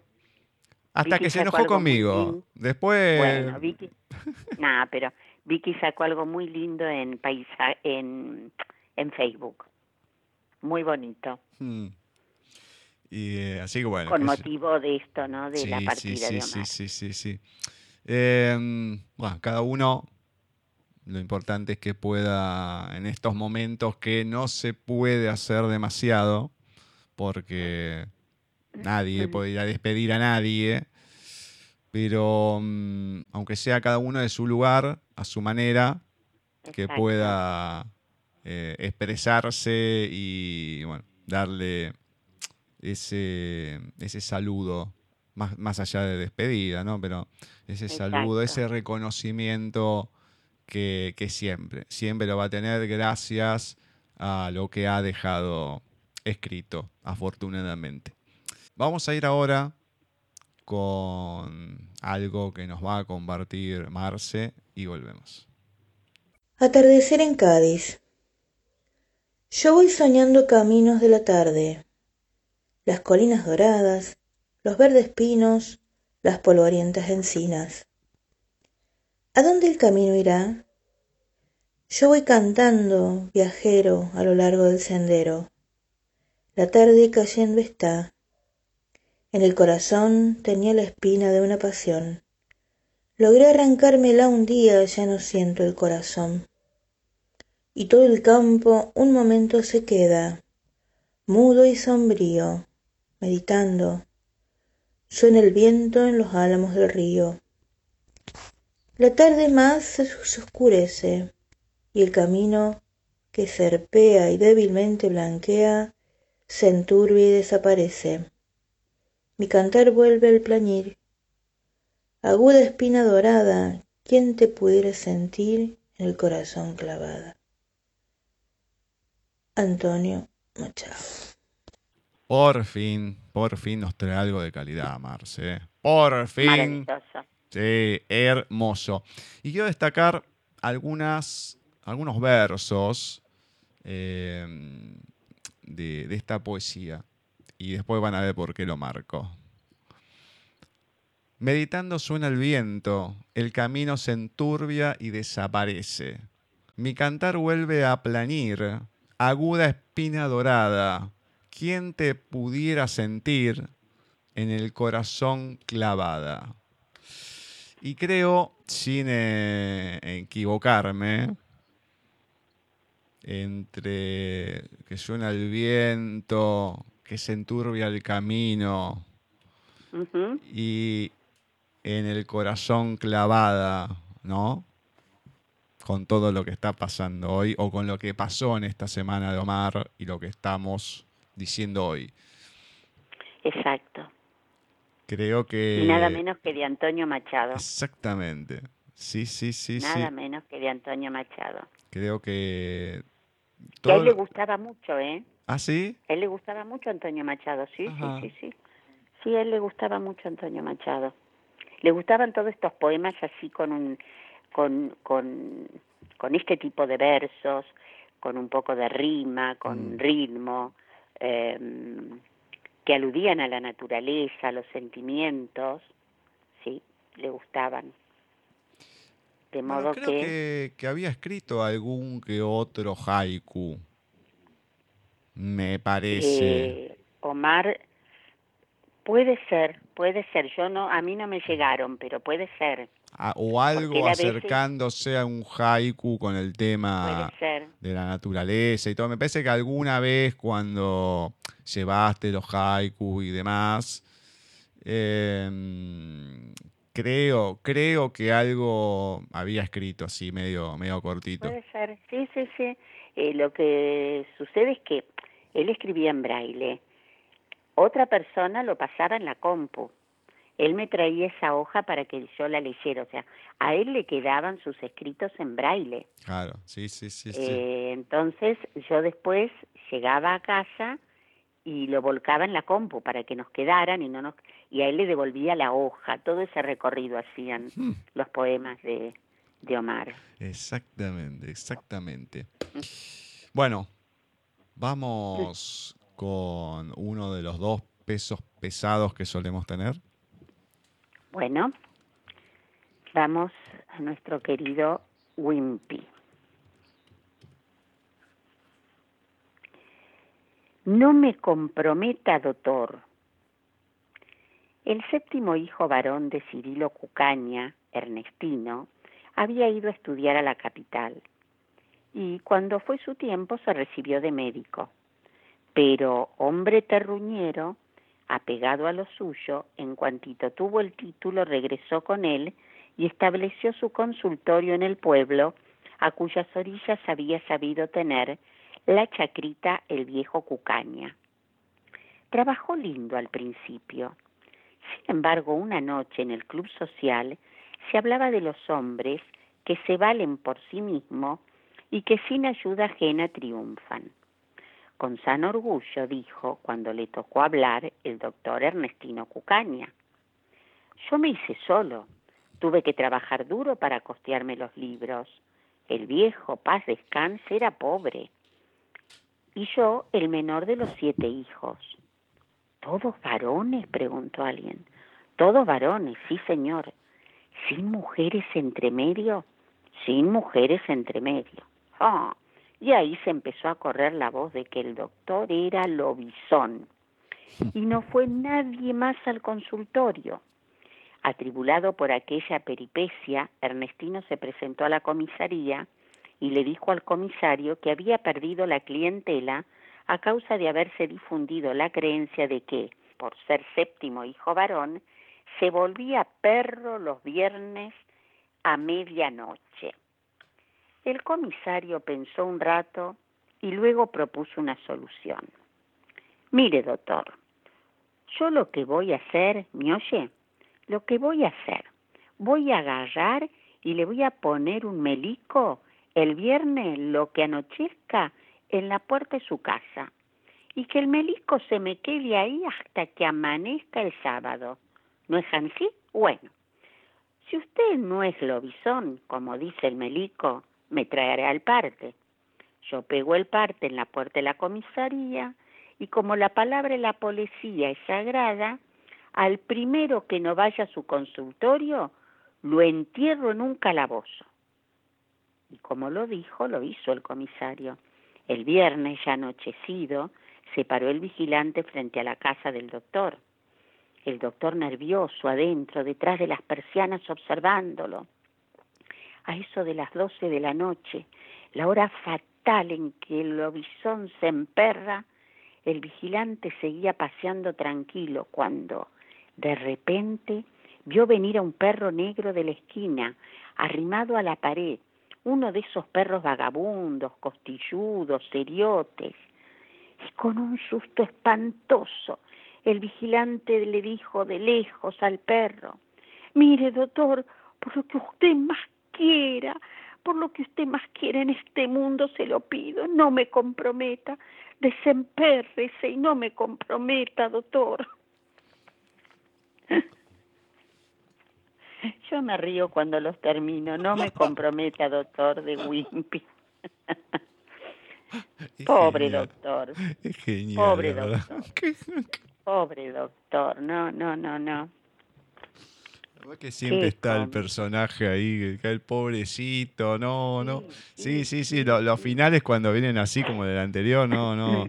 Hasta que se enojó conmigo. Después. Bueno, Vicky. Nada, pero Vicky sacó algo muy lindo en, paisa, en, en Facebook. Muy bonito. Hmm. Y eh, así que bueno. Con motivo de esto, ¿no? De la partida sí, de Sí, sí, sí, sí. Eh, bueno, cada uno lo importante es que pueda, en estos momentos que no se puede hacer demasiado, porque nadie puede ir a despedir a nadie, pero mm, aunque sea cada uno de su lugar, a su manera, que pueda eh, expresarse y bueno, darle ese, ese saludo, más, más allá de despedida, ¿no? Pero ese saludo, ese reconocimiento que, siempre, siempre lo va a tener gracias a lo que ha dejado escrito, afortunadamente. Vamos a ir ahora con algo que nos va a compartir Marce y volvemos. Atardecer en Cádiz. Yo voy soñando caminos de la tarde, las colinas doradas, los verdes pinos, las polvorientas encinas. ¿A dónde el camino irá? Yo voy cantando, viajero, a lo largo del sendero. La tarde cayendo está. En el corazón tenía la espina de una pasión. Logré arrancármela un día, ya no siento el corazón. Y todo el campo un momento se queda, mudo y sombrío, meditando. Suena el viento en los álamos del río. La tarde más se oscurece y el camino que serpea y débilmente blanquea se enturbia y desaparece. Mi cantar vuelve al plañir. Aguda espina dorada, ¿quién te pudiera sentir en el corazón clavada? Antonio Machado. Por fin, por fin nos trae algo de calidad, Marce. Por fin. Sí, hermoso. Y quiero destacar algunas, algunos versos em, de, esta poesía. Y después van a ver por qué lo marco. Meditando suena el viento, el camino se enturbia y desaparece. Mi cantar vuelve a planir, aguda espina dorada. ¿Quién te pudiera sentir en el corazón clavada? Y creo, sin eh, equivocarme, entre que suena el viento, que se enturbia el camino y en el corazón clavada, ¿no? Con todo lo que está pasando hoy o con lo que pasó en esta semana de Omar y lo que estamos diciendo hoy. Exacto. Creo que... y nada menos que de Antonio Machado. Exactamente. Sí, sí, sí, nada sí. menos que de Antonio Machado. Creo que... Que a él le gustaba mucho, ¿eh? ¿Ah, sí? A él le gustaba mucho Antonio Machado, sí, Ajá. sí, sí, sí. Sí, a él le gustaba mucho Antonio Machado. Le gustaban todos estos poemas así con un con con con este tipo de versos, con un poco de rima, con Mm. ritmo, em, que aludían a la naturaleza, a los sentimientos, sí, le gustaban. De Bueno, modo creo que, que, que había escrito algún que otro haiku. Me parece. Eh, Omar, puede ser, puede ser. Yo no, a mí no me llegaron, pero puede ser, O algo veces- acercándose a un haiku con el tema de la naturaleza y todo. Me parece que alguna vez cuando llevaste los haikus y demás, em, creo, creo que algo había escrito así, medio, medio cortito. Puede ser, sí, sí, sí. Eh, lo que sucede es que él escribía en braille. Otra persona lo pasaba en la compu. Él me traía esa hoja para que yo la leyera. O sea, a él le quedaban sus escritos en braille. Claro, sí, sí, sí, sí. Eh, entonces yo después llegaba a casa y lo volcaba en la compu para que nos quedaran y no nos y a él le devolvía la hoja. Todo ese recorrido hacían Hmm. los poemas de, de Omar. Exactamente, exactamente. Bueno, vamos con uno de los dos pesos pesados que solemos tener. Bueno, vamos a nuestro querido Wimpy. No me comprometa, doctor. El séptimo hijo varón de Cirilo Cucaña, Ernestino, había ido a estudiar a la capital y cuando fue su tiempo se recibió de médico. Pero hombre terruñero, apegado a lo suyo, en cuantito tuvo el título, regresó con él y estableció su consultorio en el pueblo, a cuyas orillas había sabido tener la chacrita el viejo Cucaña. Trabajó lindo al principio. Sin embargo, una noche en el club social se hablaba de los hombres que se valen por sí mismos y que sin ayuda ajena triunfan. Con sano orgullo dijo cuando le tocó hablar el doctor Ernestino Cucaña. Yo me hice solo, tuve que trabajar duro para costearme los libros. El viejo, paz descanse, era pobre. Y yo el menor de los siete hijos. ¿Todos varones? preguntó alguien. Todos varones, sí señor. ¿Sin mujeres entre medio? Sin mujeres entre medio. Ah, y ahí se empezó a correr la voz de que el doctor era lobizón. [LAUGHS] Y no fue nadie más al consultorio. Atribulado por aquella peripecia, Ernestino se presentó a la comisaría y le dijo al comisario que había perdido la clientela a causa de haberse difundido la creencia de que, por ser séptimo hijo varón, se volvía perro los viernes a medianoche. El comisario pensó un rato y luego propuso una solución. Mire, doctor, yo lo que voy a hacer, ¿me oye? Lo que voy a hacer, voy a agarrar y le voy a poner un melico el viernes lo que anochezca en la puerta de su casa y que el melico se me quede ahí hasta que amanezca el sábado. ¿No es así? Bueno, si usted no es lobizón, como dice el melico, me traerá el parte. Yo pego el parte en la puerta de la comisaría y como la palabra de la policía es sagrada, al primero que no vaya a su consultorio lo entierro en un calabozo. Y como lo dijo, lo hizo el comisario. El viernes, ya anochecido, se paró el vigilante frente a la casa del doctor. el doctor nervioso adentro, detrás de las persianas observándolo. A eso de las doce de la noche, la hora fatal en que el lobizón se emperra, el vigilante seguía paseando tranquilo cuando, de repente, vio venir a un perro negro de la esquina, arrimado a la pared, uno de esos perros vagabundos, costilludos, seriotes. Y con un susto espantoso, el vigilante le dijo de lejos al perro, mire doctor, por lo que usted más quiera, por lo que usted más quiera en este mundo se lo pido, no me comprometa, desempérrese y no me comprometa, doctor. [LAUGHS] Yo me río cuando los termino. No me comprometa, doctor de Wimpy. [LAUGHS] Pobre doctor. Es genial. Pobre doctor. [LAUGHS] Pobre doctor. No, no, no, no. La verdad que siempre está el personaje ahí, el pobrecito, no, no. Sí, sí, sí, lo- los finales cuando vienen así como del anterior, no, [LAUGHS] no.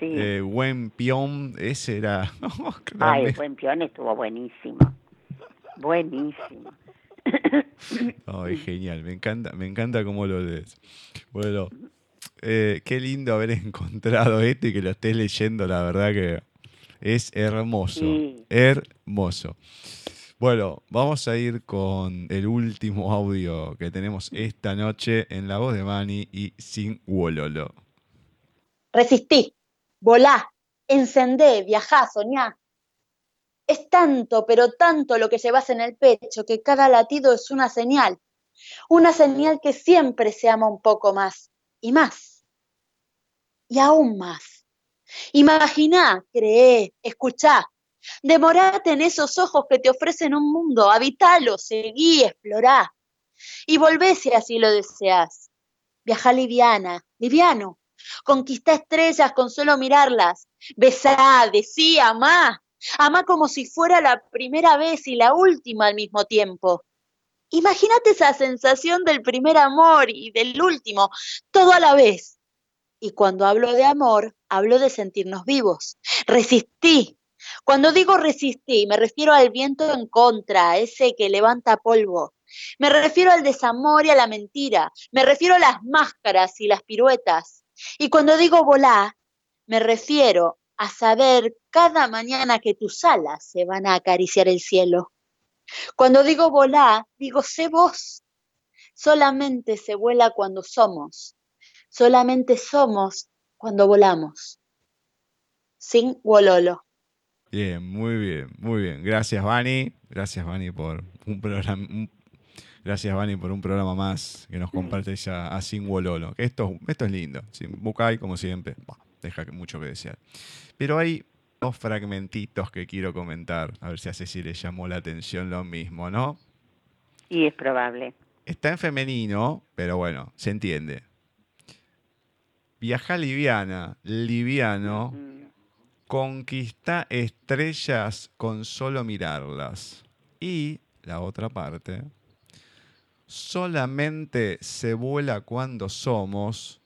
Sí. Eh, buen pion, ese era. [LAUGHS] no, Ay, buen peón estuvo buenísimo. Buenísimo. No, es [COUGHS] genial, me encanta, me encanta cómo lo lees. Bueno, eh, qué lindo haber [LAUGHS] encontrado esto y que lo estés leyendo, la verdad que es hermoso, Sí. hermoso. Bueno, vamos a ir con el último audio que tenemos esta noche en la voz de Manny y sin Wololo. Resistí, volá, encendé, viajá, soñá. Es tanto, pero tanto lo que llevas en el pecho que cada latido es una señal. Una señal que siempre se ama un poco más y más. Y aún más. Imaginá, creé, escuchá. Demorate en esos ojos que te ofrecen un mundo. Habitalo, seguí, explorá. Y volvé si así lo deseas. Viajá liviana, liviano. Conquistá estrellas con solo mirarlas. Besá, decí, amá. Amá como si fuera la primera vez y la última al mismo tiempo. Imagínate esa sensación del primer amor y del último, todo a la vez. Y cuando hablo de amor, hablo de sentirnos vivos. Resistí. Cuando digo resistí, me refiero al viento en contra, ese que levanta polvo. Me refiero al desamor y a la mentira. Me refiero a las máscaras y las piruetas. Y cuando digo volá, me refiero a saber cada mañana que tus alas se van a acariciar el cielo. Cuando digo volá, digo sé vos. Solamente se vuela cuando somos. Solamente somos cuando volamos. Sin wololo. Bien, muy bien, muy bien. Gracias, Vani. Gracias, Vani, por un programa. un- Gracias, Vani, por un programa más que nos compartes a, a. Que esto, esto es lindo. Bucay, como siempre, bah, deja mucho que desear. Pero hay dos fragmentitos que quiero comentar. A ver si a Ceci le llamó la atención lo mismo, ¿no? Y es probable. Está en femenino, pero bueno, se entiende. Viaja liviana, liviano, Mm. Conquista estrellas con solo mirarlas. Y la otra parte, solamente se vuela cuando somos,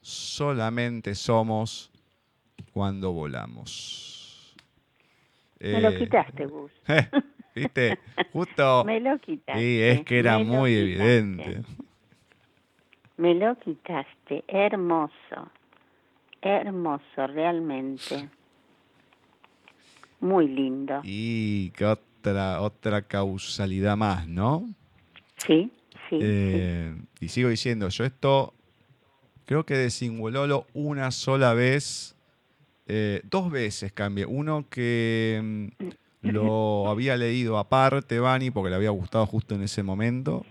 solamente somos cuando volamos. Me lo Eh, quitaste, Gus. [LAUGHS] ¿Viste? Justo. [LAUGHS] Me lo quitaste. Sí, es que era muy quitaste. evidente. Me lo quitaste. Hermoso. Hermoso, realmente. Muy lindo. Y que otra, otra causalidad más, ¿no? Sí, sí. Eh, y sigo diciendo, yo esto creo que de Singololo una sola vez, eh, dos veces cambié. Uno que mm, lo [LAUGHS] había leído aparte, Bani, porque le había gustado justo en ese momento.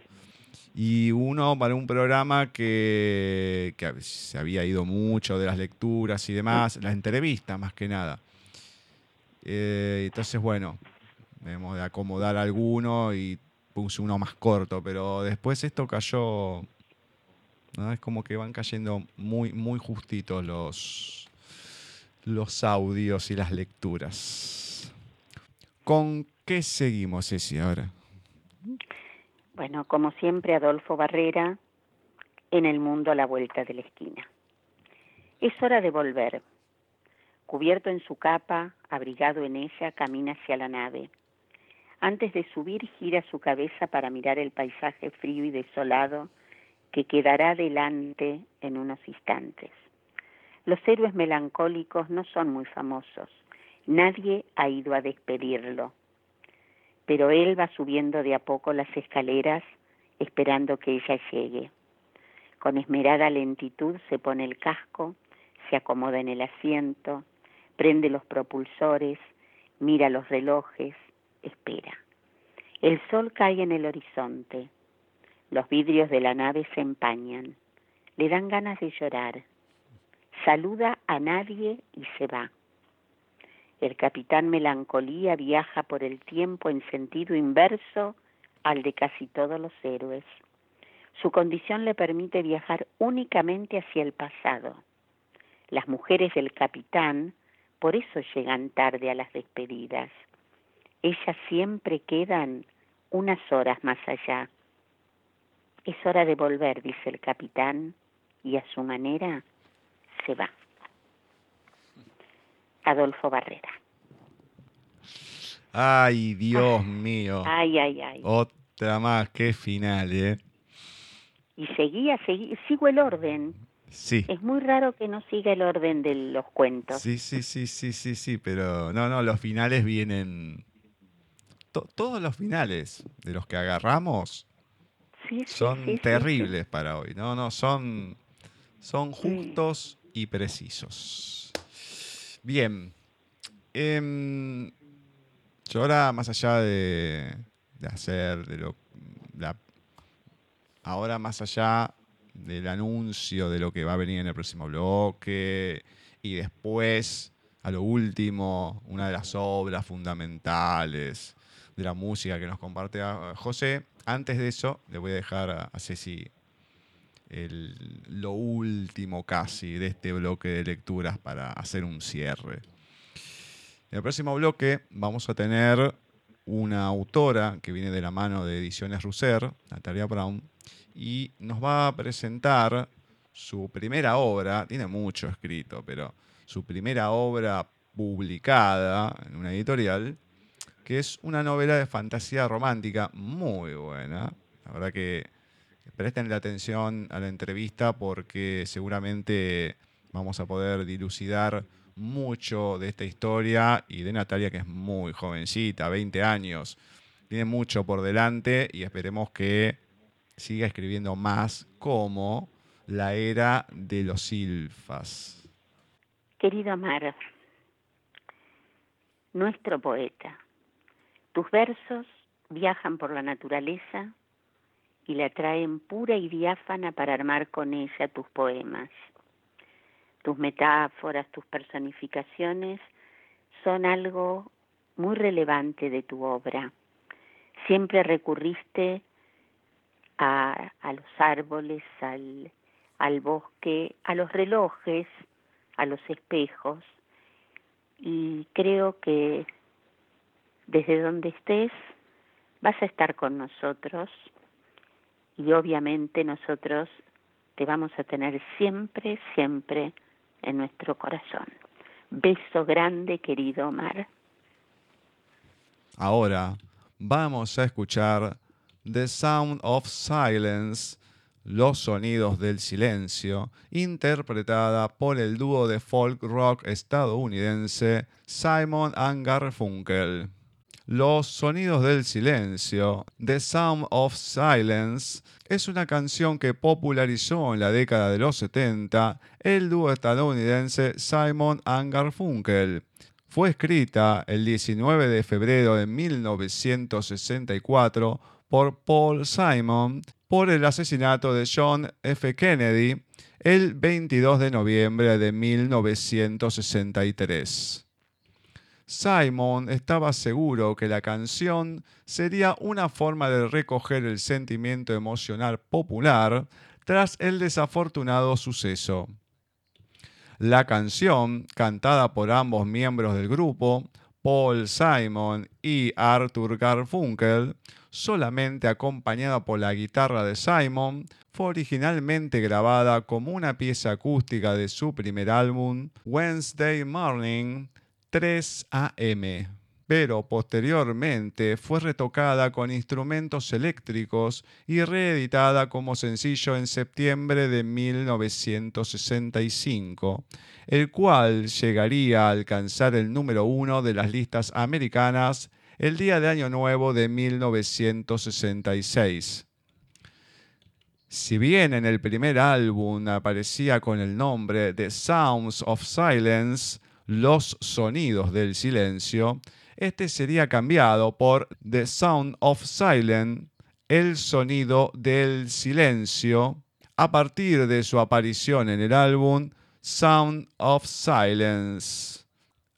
Y uno para un programa que, que se había ido mucho de las lecturas y demás, las entrevistas más que nada. Eh, entonces, bueno, debemos de acomodar alguno y puse uno más corto, pero después esto cayó, es como que van cayendo muy, muy justitos los, los audios y las lecturas. ¿Con qué seguimos, Ceci, ahora? Bueno, como siempre, Adolfo Barrera, en el mundo a la vuelta de la esquina. Es hora de volver. Cubierto en su capa, abrigado en ella, camina hacia la nave. Antes de subir, gira su cabeza para mirar el paisaje frío y desolado que quedará delante en unos instantes. Los héroes melancólicos no son muy famosos. Nadie ha ido a despedirlo. Pero él va subiendo de a poco las escaleras esperando que ella llegue. Con esmerada lentitud se pone el casco, se acomoda en el asiento, prende los propulsores, mira los relojes, espera. El sol cae en el horizonte. Los vidrios de la nave se empañan. Le dan ganas de llorar. Saluda a nadie y se va. El capitán Melancolía viaja por el tiempo en sentido inverso al de casi todos los héroes. Su condición le permite viajar únicamente hacia el pasado. Las mujeres del capitán por eso llegan tarde a las despedidas. Ellas siempre quedan unas horas más allá. Es hora de volver, dice el capitán, y a su manera se va. Adolfo Barrera. Ay, Dios mío. Ay, ay, ay. Otra más, qué final, ¿eh? Y seguía, seguí, sigo el orden. Sí. Es muy raro que no siga el orden de los cuentos. Sí, sí, sí, sí, sí, sí, pero no, no, los finales vienen. todos los finales de los que agarramos son terribles para hoy. No, no, son, son justos y precisos. Bien. Em, yo ahora, más allá de, hacer de lo. ahora, más allá del anuncio de lo que va a venir en el próximo bloque y después, a lo último, una de las obras fundamentales de la música que nos comparte José. Antes de eso, le voy a dejar a, Ceci lo último casi de este bloque de lecturas para hacer un cierre. En el próximo bloque vamos a tener una autora que viene de la mano de Ediciones Russer, Natalia Brown, y nos va a presentar su primera obra, tiene mucho escrito, pero su primera obra publicada en una editorial, que es una novela de fantasía romántica muy buena. La verdad que presten la atención a la entrevista porque seguramente vamos a poder dilucidar mucho de esta historia y de Natalia, que es muy jovencita, 20 años. Tiene mucho por delante y esperemos que siga escribiendo más como la era de los silfas. Querido Amar, nuestro poeta, tus versos viajan por la naturaleza y la traen pura y diáfana para armar con ella tus poemas. Tus metáforas, tus personificaciones son algo muy relevante de tu obra. Siempre recurriste a, los árboles, al, al bosque, a los relojes, a los espejos. Y creo que desde donde estés vas a estar con nosotros y obviamente nosotros te vamos a tener siempre, siempre en nuestro corazón. Beso grande, querido Omar. Ahora vamos a escuchar The Sound of Silence, Los Sonidos del Silencio, interpretada por el dúo de folk rock estadounidense Simon and Garfunkel. Los Sonidos del Silencio, The Sound of Silence, es una canción que popularizó en la década de los 70 el dúo estadounidense Simon and Garfunkel. Fue escrita el 19 de febrero de 1964 por Paul Simon por el asesinato de John F. Kennedy el 22 de noviembre de 1963. Simon estaba seguro que la canción sería una forma de recoger el sentimiento emocional popular tras el desafortunado suceso. La canción, cantada por ambos miembros del grupo, Paul Simon y Arthur Garfunkel, solamente acompañada por la guitarra de Simon, fue originalmente grabada como una pieza acústica de su primer álbum, Wednesday Morning 3 AM pero posteriormente fue retocada con instrumentos eléctricos y reeditada como sencillo en septiembre de 1965, el cual llegaría a alcanzar el número uno de las listas americanas el día de Año Nuevo de 1966. Si bien en el primer álbum aparecía con el nombre The Sounds of Silence, Los Sonidos del Silencio, este sería cambiado por The Sound of Silence, el sonido del silencio, a partir de su aparición en el álbum Sound of Silence.